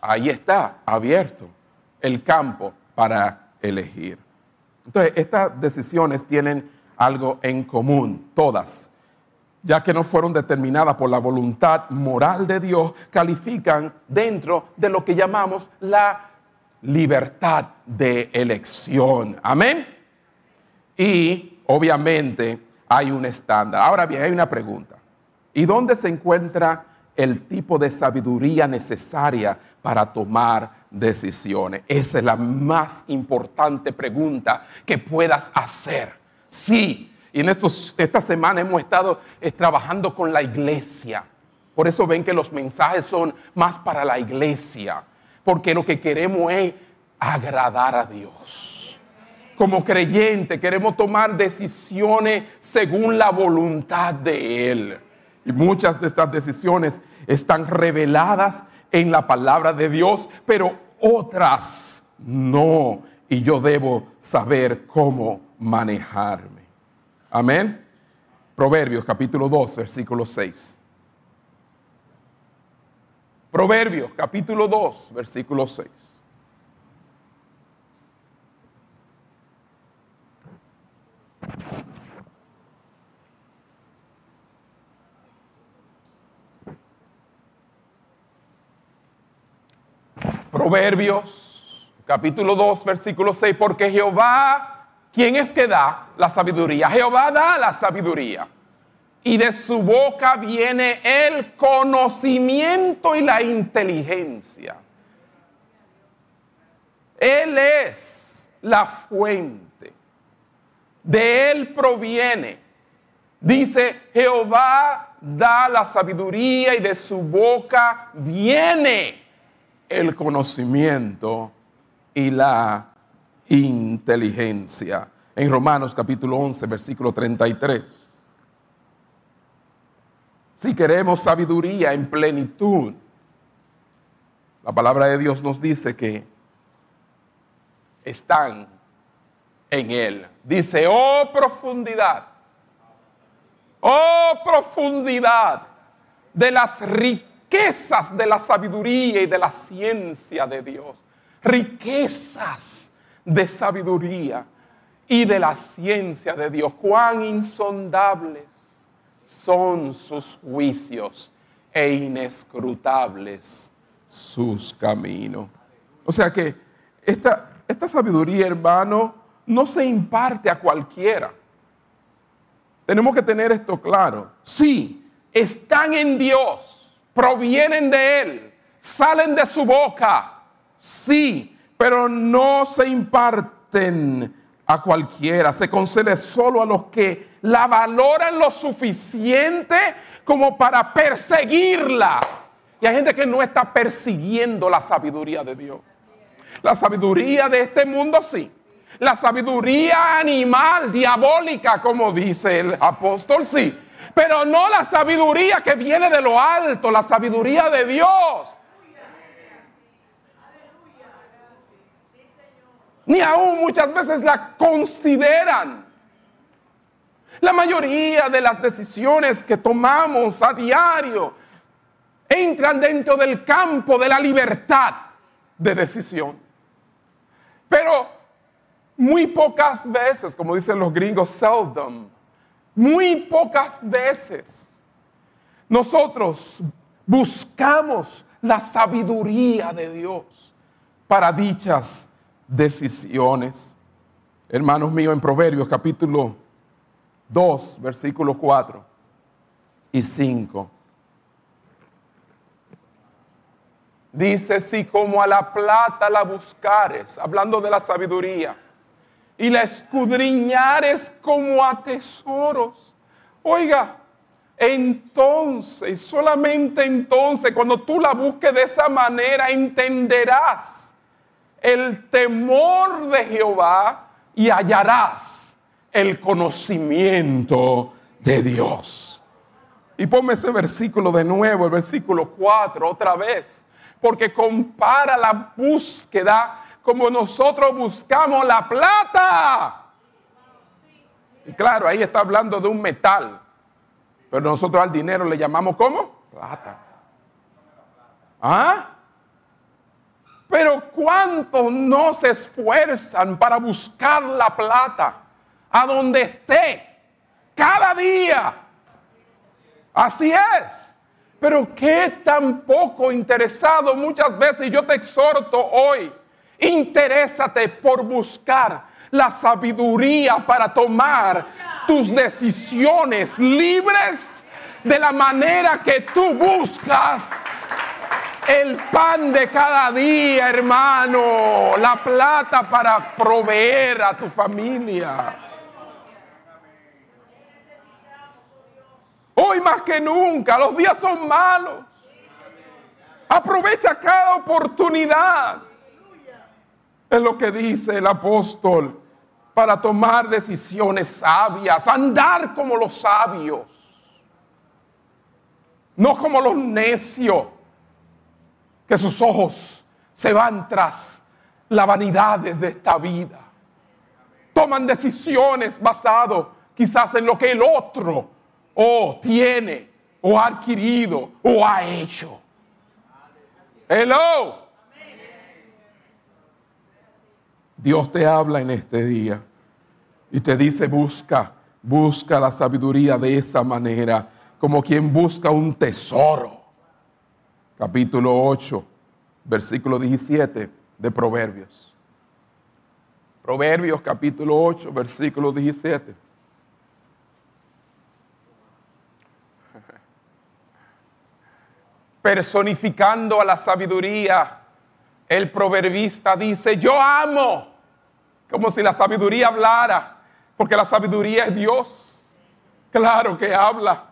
ahí está abierto el campo para elegir. Entonces, estas decisiones tienen algo en común, todas, ya que no fueron determinadas por la voluntad moral de Dios, califican dentro de lo que llamamos la libertad de elección. Amén. Y obviamente hay un estándar. Ahora bien, hay una pregunta. ¿Y dónde se encuentra el tipo de sabiduría necesaria para tomar decisiones? Esa es la más importante pregunta que puedas hacer. Sí, y en estos, esta semana hemos estado eh, trabajando con la iglesia. Por eso ven que los mensajes son más para la iglesia, porque lo que queremos es agradar a Dios. Como creyente queremos tomar decisiones según la voluntad de Él. Y muchas de estas decisiones están reveladas en la palabra de Dios, pero otras no. Y yo debo saber cómo manejarme. Amén. Proverbios capítulo 2, versículo 6. Proverbios capítulo 2, versículo 6. Proverbios, capítulo 2, versículo 6, porque Jehová, ¿quién es que da la sabiduría? Jehová da la sabiduría. Y de su boca viene el conocimiento y la inteligencia. Él es la fuente. De él proviene. Dice, Jehová da la sabiduría y de su boca viene el conocimiento y la inteligencia. En Romanos capítulo 11, versículo 33. Si queremos sabiduría en plenitud, la palabra de Dios nos dice que están en Él. Dice, oh profundidad, oh profundidad de las riquezas riquezas de la sabiduría y de la ciencia de Dios. Riquezas de sabiduría y de la ciencia de Dios. Cuán insondables son sus juicios e inescrutables sus caminos. O sea que esta, esta sabiduría, hermano, no se imparte a cualquiera. Tenemos que tener esto claro. Sí, están en Dios provienen de Él, salen de su boca, sí, pero no se imparten a cualquiera, se concede solo a los que la valoran lo suficiente como para perseguirla. Y hay gente que no está persiguiendo la sabiduría de Dios. La sabiduría de este mundo sí. La sabiduría animal, diabólica, como dice el apóstol, sí pero no la sabiduría que viene de lo alto, la sabiduría de Dios. ni aún muchas veces la consideran. La mayoría de las decisiones que tomamos a diario entran dentro del campo de la libertad de decisión. Pero muy pocas veces, como dicen los gringos, seldom, muy pocas veces nosotros buscamos la sabiduría de Dios para dichas decisiones. Hermanos míos, en Proverbios capítulo 2, versículos 4 y 5. Dice, si como a la plata la buscares, hablando de la sabiduría, y la escudriñares como a tesoros. Oiga, entonces, solamente entonces, cuando tú la busques de esa manera, entenderás el temor de Jehová y hallarás el conocimiento de Dios. Y ponme ese versículo de nuevo, el versículo 4, otra vez, porque compara la búsqueda como nosotros buscamos la plata. Y claro, ahí está hablando de un metal, pero nosotros al dinero le llamamos ¿cómo? Plata. ¿Ah? Pero ¿cuántos no se esfuerzan para buscar la plata a donde esté cada día? Así es. Pero qué tan poco interesado muchas veces, yo te exhorto hoy, interésate por buscar la sabiduría para tomar tus decisiones libres de la manera que tú buscas el pan de cada día, hermano, la plata para proveer a tu familia. Hoy más que nunca, los días son malos. Aprovecha cada oportunidad. Es lo que dice el apóstol para tomar decisiones sabias, andar como los sabios, no como los necios que sus ojos se van tras la vanidad de esta vida. Toman decisiones basado quizás en lo que el otro o tiene o ha adquirido o ha hecho. Hello. Dios te habla en este día y te dice busca, busca la sabiduría de esa manera, como quien busca un tesoro capítulo 8, versículo 17 de Proverbios. Proverbios capítulo 8, versículo 17. Personificando a la sabiduría, el proverbista dice, yo amo, como si la sabiduría hablara, porque la sabiduría es Dios. Claro que habla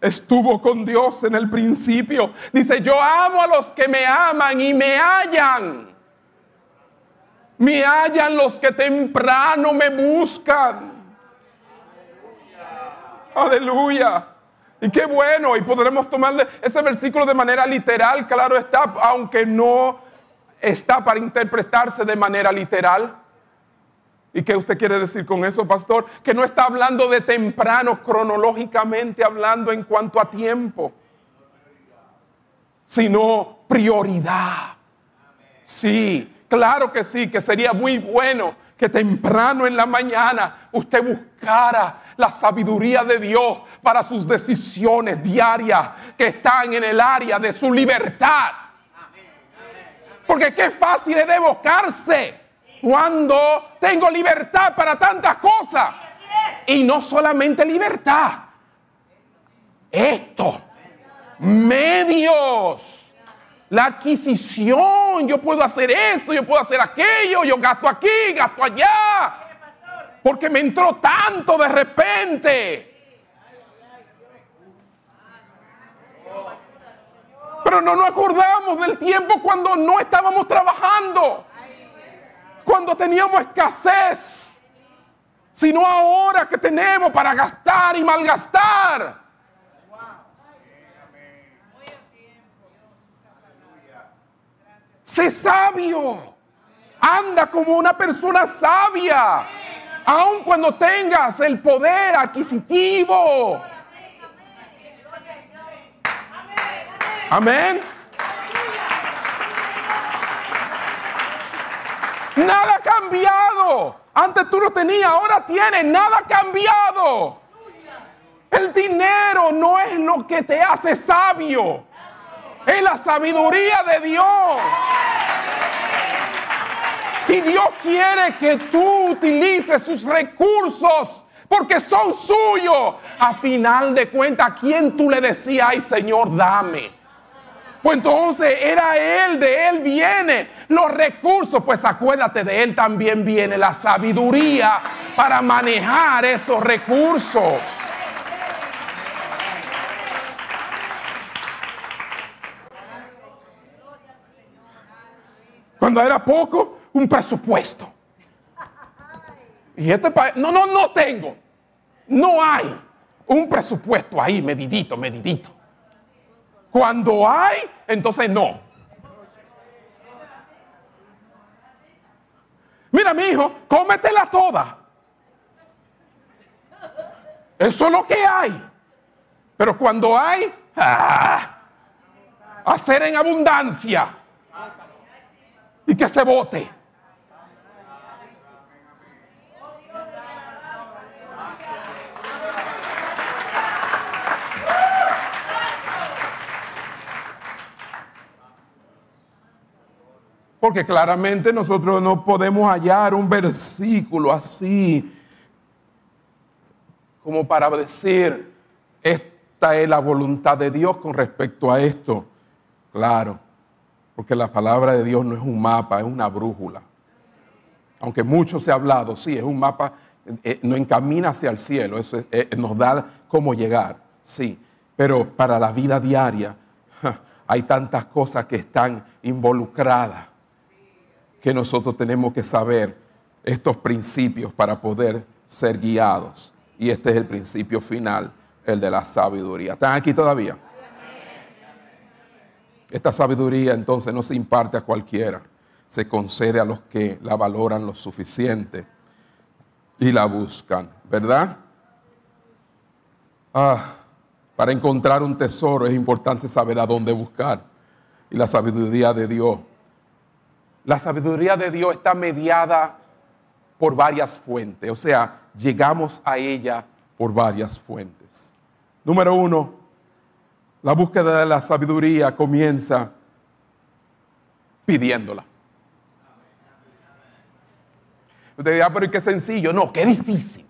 estuvo con Dios en el principio. Dice, yo amo a los que me aman y me hallan. Me hallan los que temprano me buscan. Aleluya. Y qué bueno, y podremos tomarle ese versículo de manera literal, claro está, aunque no está para interpretarse de manera literal. ¿Y qué usted quiere decir con eso, pastor? Que no está hablando de temprano, cronológicamente hablando en cuanto a tiempo, sino prioridad. Sí, claro que sí, que sería muy bueno que temprano en la mañana usted buscara la sabiduría de Dios para sus decisiones diarias que están en el área de su libertad. Porque qué fácil es evocarse cuando tengo libertad para tantas cosas. Y no solamente libertad. Esto. Medios. La adquisición. Yo puedo hacer esto, yo puedo hacer aquello. Yo gasto aquí, gasto allá. Porque me entró tanto de repente. Pero no nos acordamos del tiempo cuando no estábamos trabajando cuando teníamos escasez, sino ahora que tenemos para gastar y malgastar. Sé sabio. Anda como una persona sabia, aun cuando tengas el poder adquisitivo. Amén. Nada ha cambiado. Antes tú no tenías, ahora tienes. Nada ha cambiado. El dinero no es lo que te hace sabio. Es la sabiduría de Dios. Y Dios quiere que tú utilices sus recursos porque son suyos. A final de cuentas, ¿a quién tú le decías, ay Señor, dame? Pues entonces era Él, de Él viene los recursos. Pues acuérdate, de Él también viene la sabiduría para manejar esos recursos. Cuando era poco, un presupuesto. Y este país, no, no, no tengo. No hay un presupuesto ahí, medidito, medidito. Cuando hay, entonces no. Mira, mi hijo, cómetela toda. Eso es lo que hay. Pero cuando hay, ¡ah! hacer en abundancia y que se vote. Porque claramente nosotros no podemos hallar un versículo así como para decir, esta es la voluntad de Dios con respecto a esto. Claro, porque la palabra de Dios no es un mapa, es una brújula. Aunque mucho se ha hablado, sí, es un mapa, eh, nos encamina hacia el cielo, eso eh, nos da cómo llegar, sí. Pero para la vida diaria hay tantas cosas que están involucradas que nosotros tenemos que saber estos principios para poder ser guiados. Y este es el principio final, el de la sabiduría. ¿Están aquí todavía? Esta sabiduría entonces no se imparte a cualquiera, se concede a los que la valoran lo suficiente y la buscan, ¿verdad? Ah, para encontrar un tesoro es importante saber a dónde buscar. Y la sabiduría de Dios. La sabiduría de Dios está mediada por varias fuentes, o sea, llegamos a ella por varias fuentes. Número uno, la búsqueda de la sabiduría comienza pidiéndola. Usted dirá, pero qué sencillo. No, qué difícil.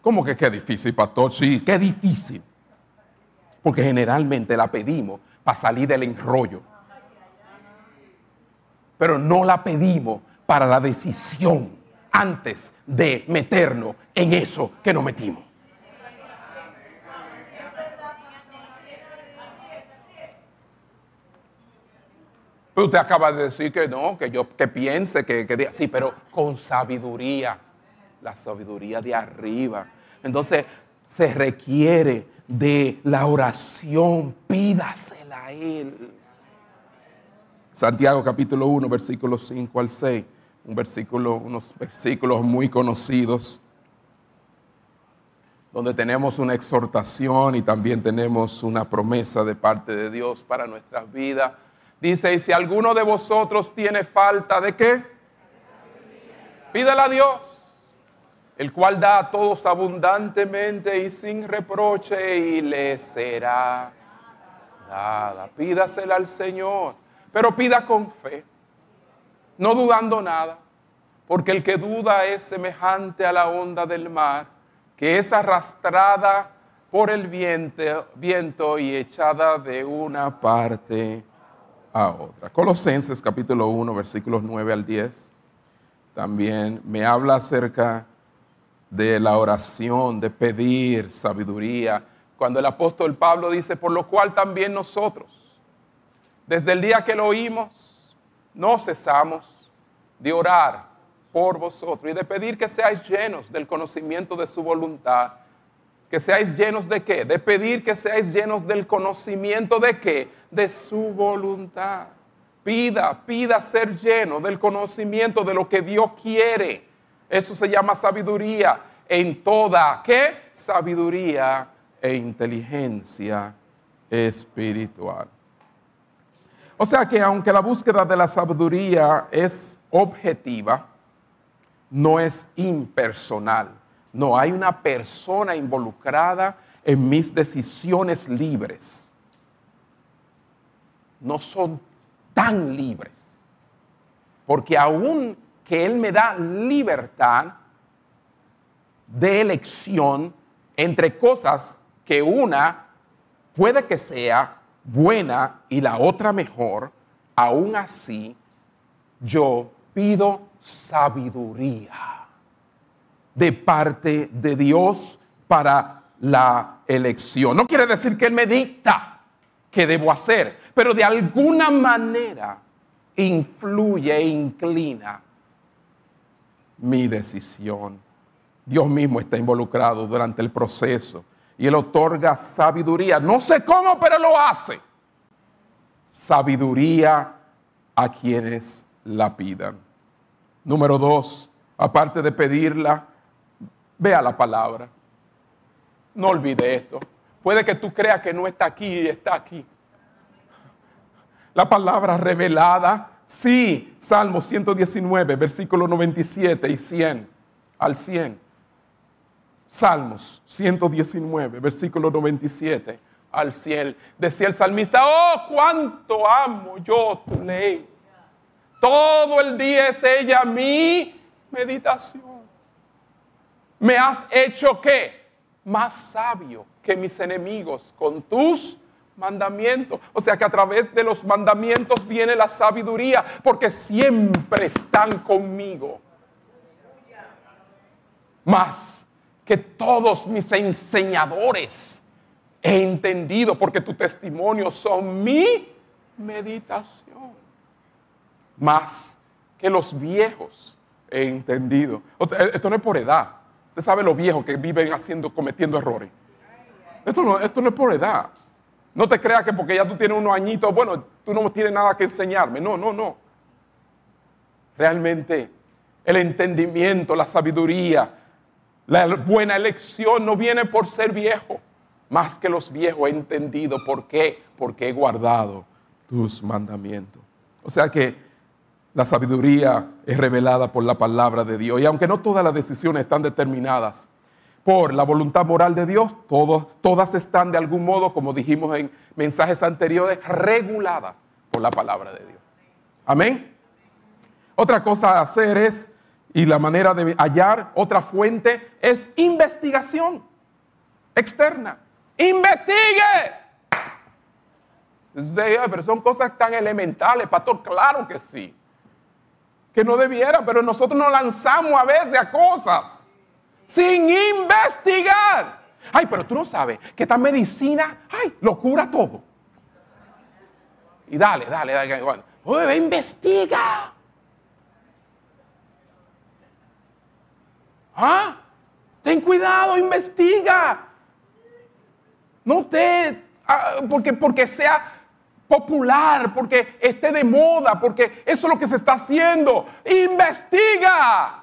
¿Cómo que qué difícil, pastor? Sí, qué difícil. Porque generalmente la pedimos para salir del enrollo. Pero no la pedimos para la decisión antes de meternos en eso que nos metimos. Pero usted acaba de decir que no, que yo que piense, que, que sí, pero con sabiduría, la sabiduría de arriba. Entonces se requiere de la oración, pídasela a Él. Santiago capítulo 1, versículos 5 al 6, un versículo, unos versículos muy conocidos, donde tenemos una exhortación y también tenemos una promesa de parte de Dios para nuestras vidas. Dice, y si alguno de vosotros tiene falta de qué, pídala a Dios, el cual da a todos abundantemente y sin reproche y le será dada. Pídasela al Señor, pero pida con fe, no dudando nada, porque el que duda es semejante a la onda del mar, que es arrastrada por el viento, viento y echada de una parte otra. Colosenses capítulo 1, versículos 9 al 10, también me habla acerca de la oración, de pedir sabiduría. Cuando el apóstol Pablo dice, por lo cual también nosotros, desde el día que lo oímos, no cesamos de orar por vosotros y de pedir que seáis llenos del conocimiento de su voluntad Que seáis llenos de qué? De pedir que seáis llenos del conocimiento de qué? De su voluntad. Pida, pida ser lleno del conocimiento de lo que Dios quiere. Eso se llama sabiduría en toda, ¿qué? Sabiduría e inteligencia espiritual. O sea que aunque la búsqueda de la sabiduría es objetiva, no es impersonal. No hay una persona involucrada en mis decisiones libres. No son tan libres. Porque aún que Él me da libertad de elección entre cosas que una puede que sea buena y la otra mejor, aún así yo pido sabiduría de parte de Dios para la elección. No quiere decir que Él me dicta qué debo hacer, pero de alguna manera influye e inclina mi decisión. Dios mismo está involucrado durante el proceso y Él otorga sabiduría. No sé cómo, pero lo hace. Sabiduría a quienes la pidan. Número dos, aparte de pedirla, vea la palabra. No olvide esto. Puede que tú creas que no está aquí y está aquí. La palabra revelada, sí, Salmo 119, versículo 97 y 100, al 100. Salmos 119, versículo 97 al 100. Decía el salmista, oh, cuánto amo yo tu ley. Todo el día es ella mi meditación. Me has hecho qué? Más sabio que mis enemigos con tus mandamientos. O sea que a través de los mandamientos viene la sabiduría, porque siempre están conmigo. Más que todos mis enseñadores he entendido, porque tu testimonio son mi meditación. Más que los viejos he entendido. Esto no es por edad. Usted sabe los viejos que viven haciendo, cometiendo errores. Esto no, esto no es por edad. No te creas que porque ya tú tienes unos añitos, bueno, tú no tienes nada que enseñarme. No, no, no. Realmente el entendimiento, la sabiduría, la buena elección no viene por ser viejo, más que los viejos he entendido por qué, porque he guardado tus mandamientos. O sea que la sabiduría es revelada por la palabra de Dios. Y aunque no todas las decisiones están determinadas por la voluntad moral de Dios, todas están de algún modo, como dijimos en mensajes anteriores, reguladas por la palabra de Dios. Amén. Otra cosa a hacer es y la manera de hallar otra fuente es investigación externa. Investigue. Pero son cosas tan elementales, pastor. Claro que sí. Que no debiera, pero nosotros nos lanzamos a veces a cosas sin investigar. Ay, pero tú no sabes que esta medicina, ay, lo cura todo. Y dale, dale, dale. Bueno, investiga. ¿Ah? Ten cuidado, investiga. No te, ah, porque, porque sea popular, porque esté de moda, porque eso es lo que se está haciendo. Investiga.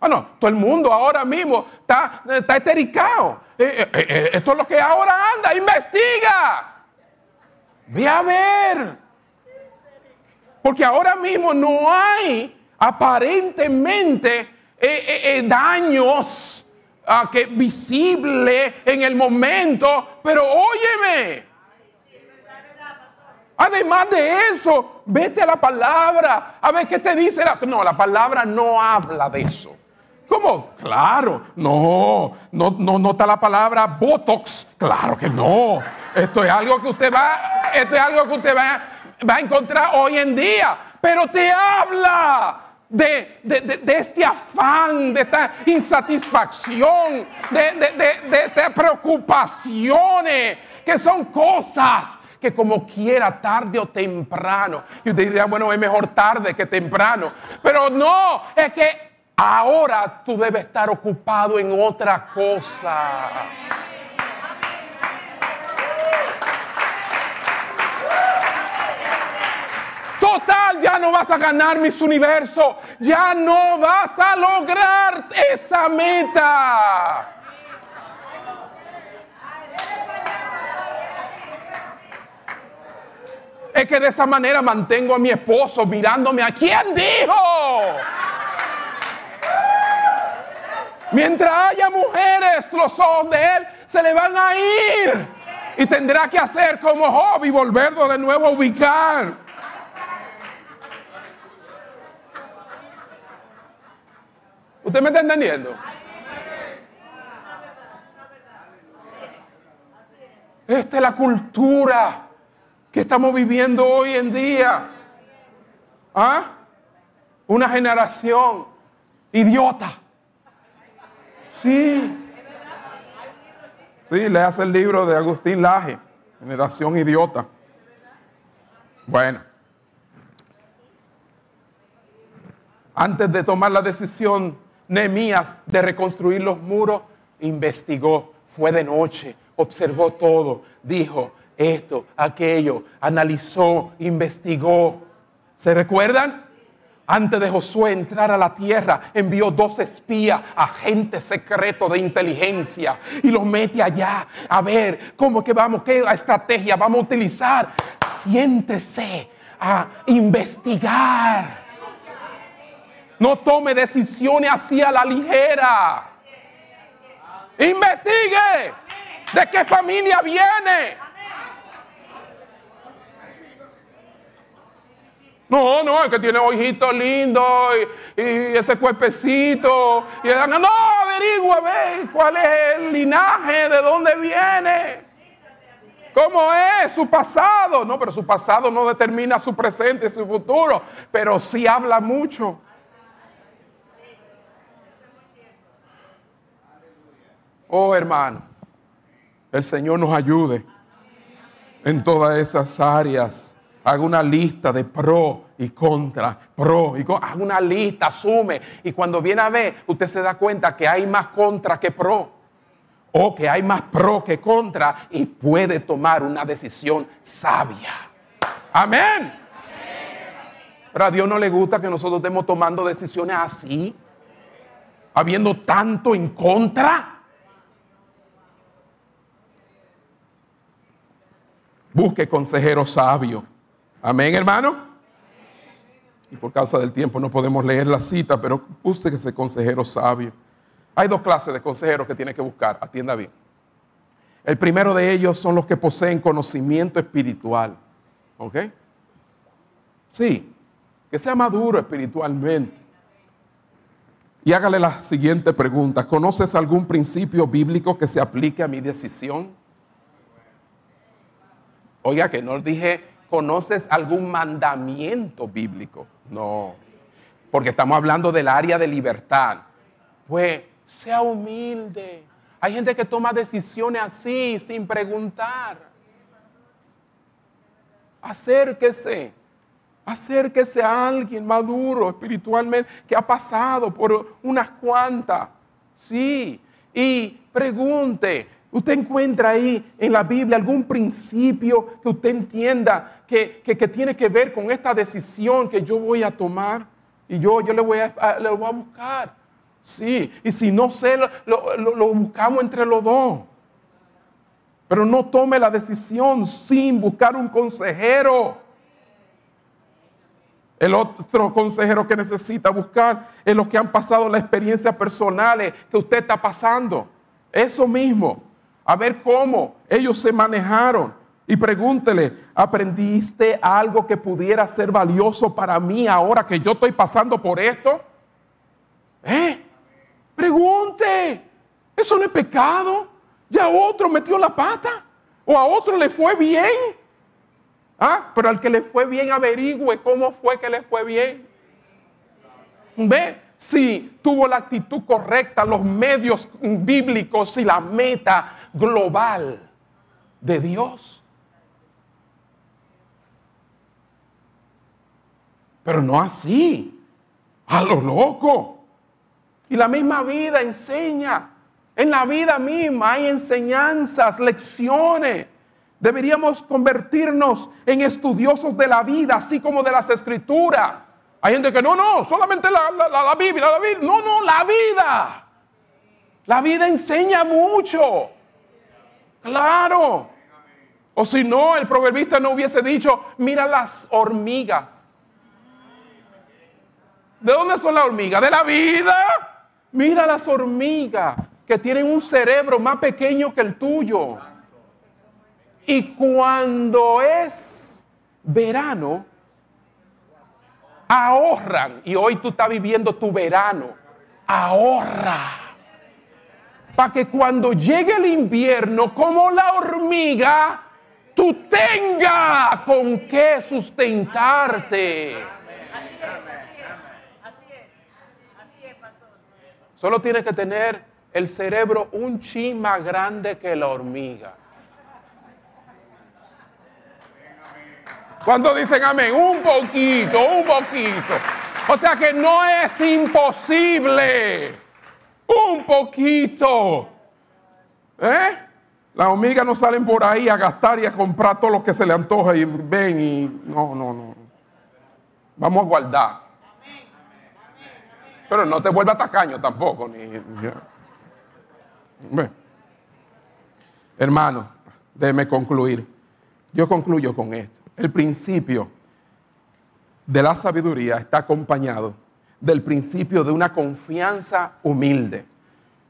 Bueno, ah, todo el mundo ahora mismo está, está estericado. Eh, eh, eh, esto es lo que ahora anda. Investiga. Ve a ver. Porque ahora mismo no hay aparentemente daños ah, que visible en el momento, pero óyeme. Además de eso, vete a la palabra, a ver qué te dice. La, no, la palabra no habla de eso. ¿Cómo? Claro, no, no, no, está la palabra Botox. Claro que no. Esto es algo que usted va, esto es algo que usted va, va a encontrar hoy en día. Pero te habla de, este afán, de esta insatisfacción, de, estas preocupaciones, que son cosas que como quiera, tarde o temprano, y usted diría, bueno, es mejor tarde que temprano, pero no, es que Ahora tú debes estar ocupado en otra cosa. Total, ya no vas a ganar mis universo. Ya no vas a lograr esa meta. Es que de esa manera mantengo a mi esposo mirándome a quién dijo. Mientras haya mujeres, los ojos de él se le van a ir. Y tendrá que hacer como Job volverlo de nuevo a ubicar. ¿Usted me está entendiendo? Esta es la cultura que estamos viviendo hoy en día. ¿Ah? Una generación idiota. Sí. Sí, le hace el libro de Agustín Laje, Generación Idiota. Bueno. Antes de tomar la decisión, Nehemías, de reconstruir los muros, investigó, fue de noche, observó todo, dijo esto, aquello, analizó, investigó. ¿Se recuerdan? Antes de Josué entrar a la tierra, envió dos espías, agentes secretos de inteligencia, y los mete allá a ver cómo que vamos, qué estrategia vamos a utilizar. Siéntese a investigar. No tome decisiones así a la ligera. Investigue de qué familia viene. No, no, es que tiene ojitos lindos y, ese cuerpecito. Y no, averigua, ve cuál es el linaje, de dónde viene. ¿Cómo es su pasado? No, pero su pasado no determina su presente y su futuro, pero sí habla mucho. Oh, hermano, el Señor nos ayude en todas esas áreas haga una lista de pro y contra, pro y contra, haga una lista, asume. Y cuando viene a ver, usted se da cuenta que hay más contra que pro. O que hay más pro que contra y puede tomar una decisión sabia. Amén. Pero a Dios no le gusta que nosotros estemos tomando decisiones así, habiendo tanto en contra. Busque consejero sabio Amén, hermano. Y por causa del tiempo no podemos leer la cita, pero usted que ese consejero sabio. Hay dos clases de consejeros que tiene que buscar, atienda bien. El primero de ellos son los que poseen conocimiento espiritual. ¿Ok? Sí, que sea maduro espiritualmente. Y hágale la siguiente pregunta. ¿Conoces algún principio bíblico que se aplique a mi decisión? Oiga, que no dije ¿Conoces algún mandamiento bíblico? No, porque estamos hablando del área de libertad. Pues sea humilde. Hay gente que toma decisiones así, sin preguntar. Acérquese. Acérquese a alguien maduro espiritualmente que ha pasado por unas cuantas. Sí. Y pregunte, ¿Usted encuentra ahí en la Biblia algún principio que usted entienda que, tiene que ver con esta decisión que yo voy a tomar? Y yo, yo le, voy a, le voy a buscar. Sí, y si no sé, lo, lo buscamos entre los dos. Pero no tome la decisión sin buscar un consejero. El otro consejero que necesita buscar es los que han pasado las experiencias personales que usted está pasando. Eso mismo a ver cómo ellos se manejaron. Y pregúntele, ¿aprendiste algo que pudiera ser valioso para mí ahora que yo estoy pasando por esto? ¿Eh? Pregunte. Eso no es pecado. Ya otro metió la pata. O a otro le fue bien. Ah, pero al que le fue bien averigüe cómo fue que le fue bien. Ve, si tuvo la actitud correcta, los medios bíblicos y la meta global de Dios. Pero no así, a lo loco. Y la misma vida enseña. En la vida misma hay enseñanzas, lecciones. Deberíamos convertirnos en estudiosos de la vida, así como de las escrituras. Hay gente que no, no, solamente la, la, Biblia, la Biblia. No, no, la vida. La vida enseña mucho. Claro. O si no, el proverbista no hubiese dicho, mira las hormigas. ¿De dónde son las hormigas? De la vida. Mira las hormigas que tienen un cerebro más pequeño que el tuyo. Y cuando es verano, ahorran. Y hoy tú estás viviendo tu verano. Ahorra. Para que cuando llegue el invierno, como la hormiga, tú tengas con qué sustentarte. Así es, así es, así es, así es, pastor. Solo tienes que tener el cerebro un chin más grande que la hormiga. Cuando dicen amén? Un poquito, un poquito. O sea que no es imposible. Un poquito. ¿Eh? Las hormigas no salen por ahí a gastar y a comprar todo lo que se le antoja y ven y no, no, no. Vamos a guardar. Pero no te vuelva tacaño tampoco. Ni, Hermano, déjeme concluir. Yo concluyo con esto el principio de la sabiduría está acompañado del principio de una confianza humilde.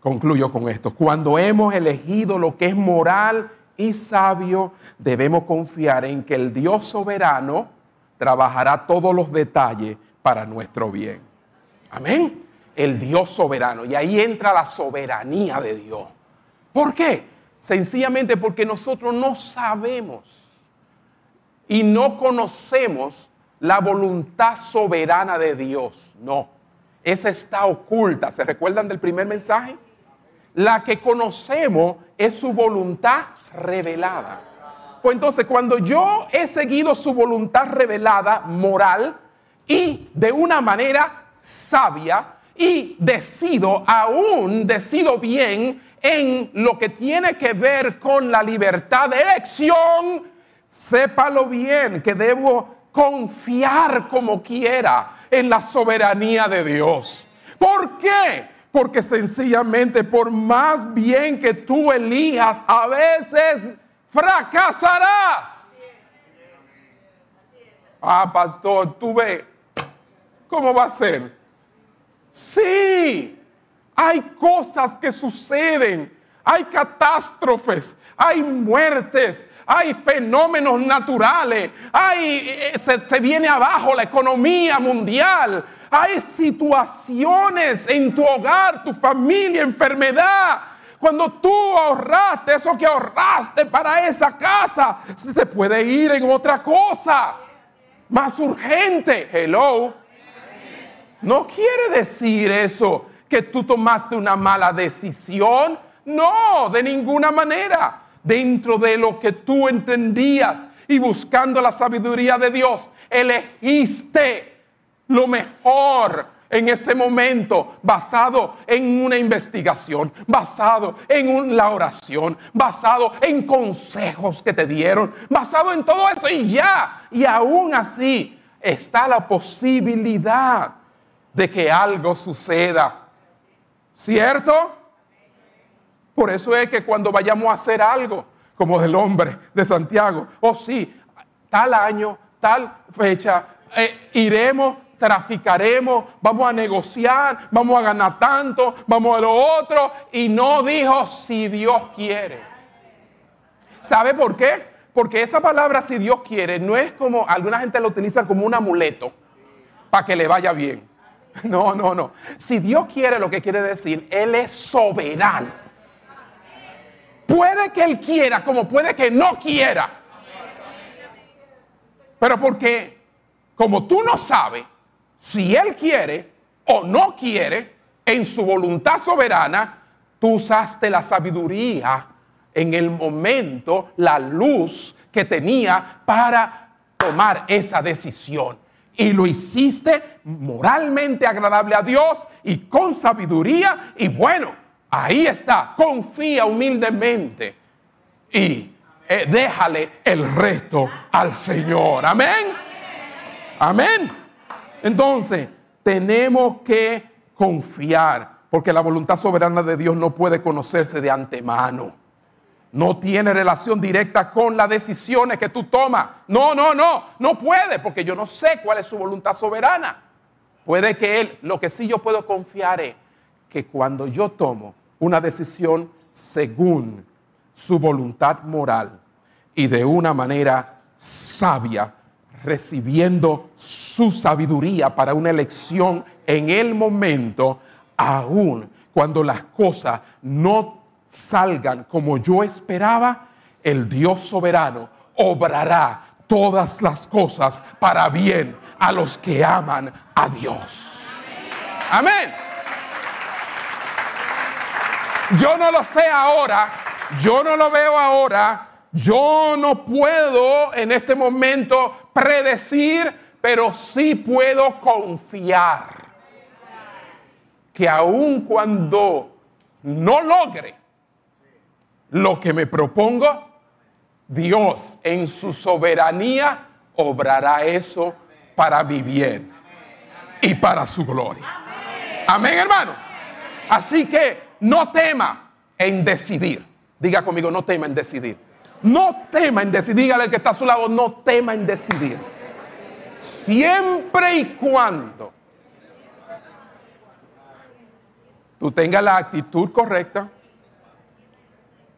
Concluyo con esto. Cuando hemos elegido lo que es moral y sabio, debemos confiar en que el Dios soberano trabajará todos los detalles para nuestro bien. Amén. El Dios soberano. Y ahí entra la soberanía de Dios. ¿Por qué? Sencillamente porque nosotros no sabemos y no conocemos la voluntad soberana de Dios. No, esa está oculta. ¿Se recuerdan del primer mensaje? La que conocemos es su voluntad revelada. Pues entonces, cuando yo he seguido su voluntad revelada, moral, y de una manera sabia, y decido, aún decido bien en lo que tiene que ver con la libertad de elección, Sépalo bien que debo confiar como quiera en la soberanía de Dios. ¿Por qué? Porque sencillamente por más bien que tú elijas, a veces fracasarás. Ah, pastor, tú ve, ¿cómo va a ser? Sí, hay cosas que suceden, hay catástrofes, hay muertes, hay fenómenos naturales, hay, eh, se, viene abajo la economía mundial, hay situaciones en tu hogar, tu familia, enfermedad. Cuando tú ahorraste eso que ahorraste para esa casa, se puede ir en otra cosa más urgente. Hello. No quiere decir eso que tú tomaste una mala decisión. No, de ninguna manera dentro de lo que tú entendías y buscando la sabiduría de Dios, elegiste lo mejor en ese momento, basado en una investigación, basado en la oración, basado en consejos que te dieron, basado en todo eso y ya. Y aún así está la posibilidad de que algo suceda. ¿Cierto? Por eso es que cuando vayamos a hacer algo, como del hombre de Santiago, oh sí, tal año, tal fecha, eh, iremos, traficaremos, vamos a negociar, vamos a ganar tanto, vamos a lo otro, y no dijo si Dios quiere. ¿Sabe por qué? Porque esa palabra si Dios quiere no es como alguna gente la utiliza como un amuleto para que le vaya bien. No, no, no. Si Dios quiere lo que quiere decir, Él es soberano. Puede que Él quiera como puede que no quiera. Pero porque como tú no sabes si Él quiere o no quiere, en su voluntad soberana, tú usaste la sabiduría en el momento, la luz que tenía para tomar esa decisión. y lo hiciste moralmente agradable a Dios y con sabiduría. Y bueno, ahí está, confía humildemente y eh, déjale el resto al Señor. Amén. Amén. Entonces, tenemos que confiar, porque la voluntad soberana de Dios no puede conocerse de antemano. No tiene relación directa con las decisiones que tú tomas. No, no, no, no puede, porque yo no sé cuál es su voluntad soberana. Puede que Él, lo que sí yo puedo confiar es que cuando yo tomo una decisión según su voluntad moral y de una manera sabia, recibiendo su sabiduría para una elección en el momento, aún cuando las cosas no salgan como yo esperaba, el Dios soberano obrará todas las cosas para bien a los que aman a Dios. Amén. Yo no lo sé ahora, yo no lo veo ahora, yo no puedo en este momento predecir, pero sí puedo confiar que aun cuando no logre lo que me propongo, Dios en su soberanía obrará eso para mi bien y para su gloria. Amén, hermano. Así que no tema en decidir. Diga conmigo, no tema en decidir. No tema en decidir. Dígale al que está a su lado, no tema en decidir. Siempre y cuando tú tengas la actitud correcta,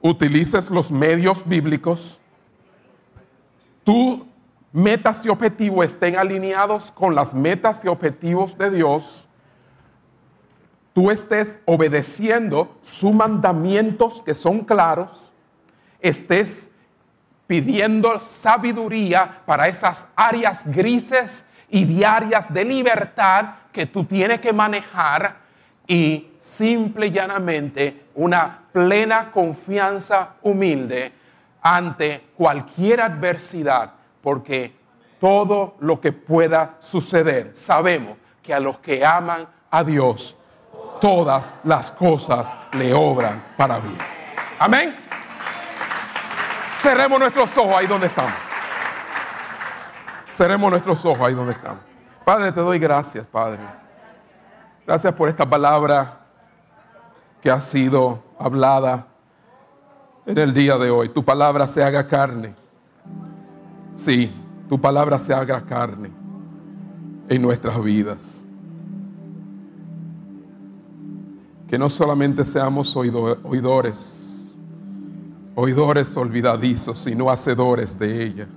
utilices los medios bíblicos, tus metas y objetivos estén alineados con las metas y objetivos de Dios, tú estés obedeciendo sus mandamientos que son claros, estés pidiendo sabiduría para esas áreas grises y diarias de libertad que tú tienes que manejar y simple y llanamente una plena confianza humilde ante cualquier adversidad, porque todo lo que pueda suceder, sabemos que a los que aman a Dios, todas las cosas le obran para bien. Amén. Cerremos nuestros ojos ahí donde estamos. Cerremos nuestros ojos ahí donde estamos. Padre, te doy gracias, Padre. Gracias por esta palabra que ha sido hablada en el día de hoy. Tu palabra se haga carne. Sí, tu palabra se haga carne en nuestras vidas. Que no solamente seamos oidores, oidores olvidadizos, sino hacedores de ella.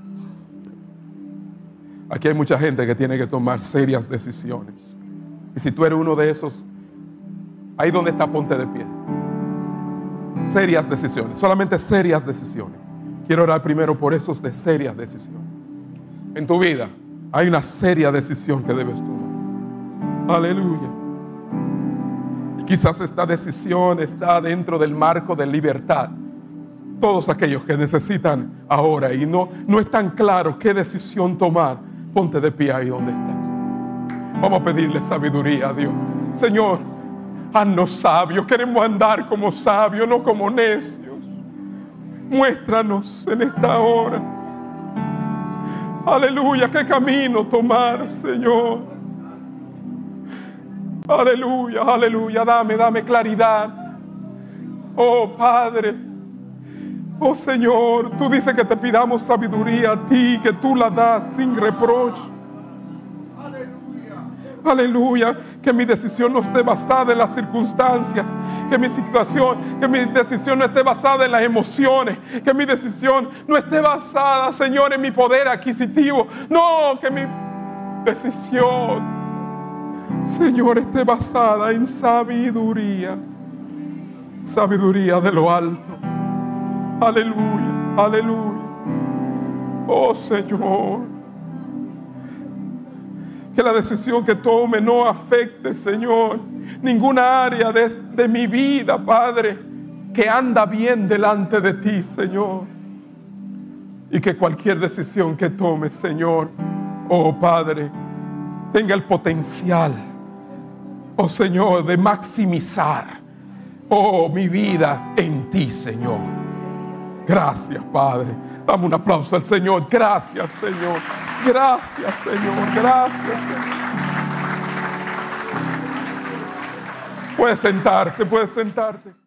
Aquí hay mucha gente que tiene que tomar serias decisiones. Y si tú eres uno de esos, Ahí donde está, ponte de pie. Serias decisiones, solamente serias decisiones. Quiero orar primero por esos de serias decisiones. En tu vida hay una seria decisión que debes tomar. Aleluya. Quizás esta decisión está dentro del marco de libertad. Todos aquellos que necesitan ahora y no, no es tan claro qué decisión tomar, ponte de pie ahí donde estás. Vamos a pedirle sabiduría a Dios. Señor, Haznos sabios, queremos andar como sabios, no como necios. Muéstranos en esta hora. Aleluya, qué camino tomar, Señor. Aleluya, aleluya, dame, dame claridad. Oh Padre, oh Señor, tú dices que te pidamos sabiduría a ti, que tú la das sin reproche. Aleluya. Que mi decisión no esté basada en las circunstancias. Que mi situación, que mi decisión no esté basada en las emociones. Que mi decisión no esté basada, Señor, en mi poder adquisitivo. No, que mi decisión, Señor, esté basada en sabiduría. Sabiduría de lo alto. Aleluya, aleluya. Oh Señor. Que la decisión que tome no afecte, Señor, ninguna área de, mi vida, Padre, que anda bien delante de ti, Señor. Y que cualquier decisión que tome, Señor, oh Padre, tenga el potencial, oh Señor, de maximizar, oh mi vida en ti, Señor. Gracias, Padre. Dame un aplauso al Señor. Gracias, Señor. Gracias, Señor. Gracias, Señor. Puedes sentarte, puedes sentarte.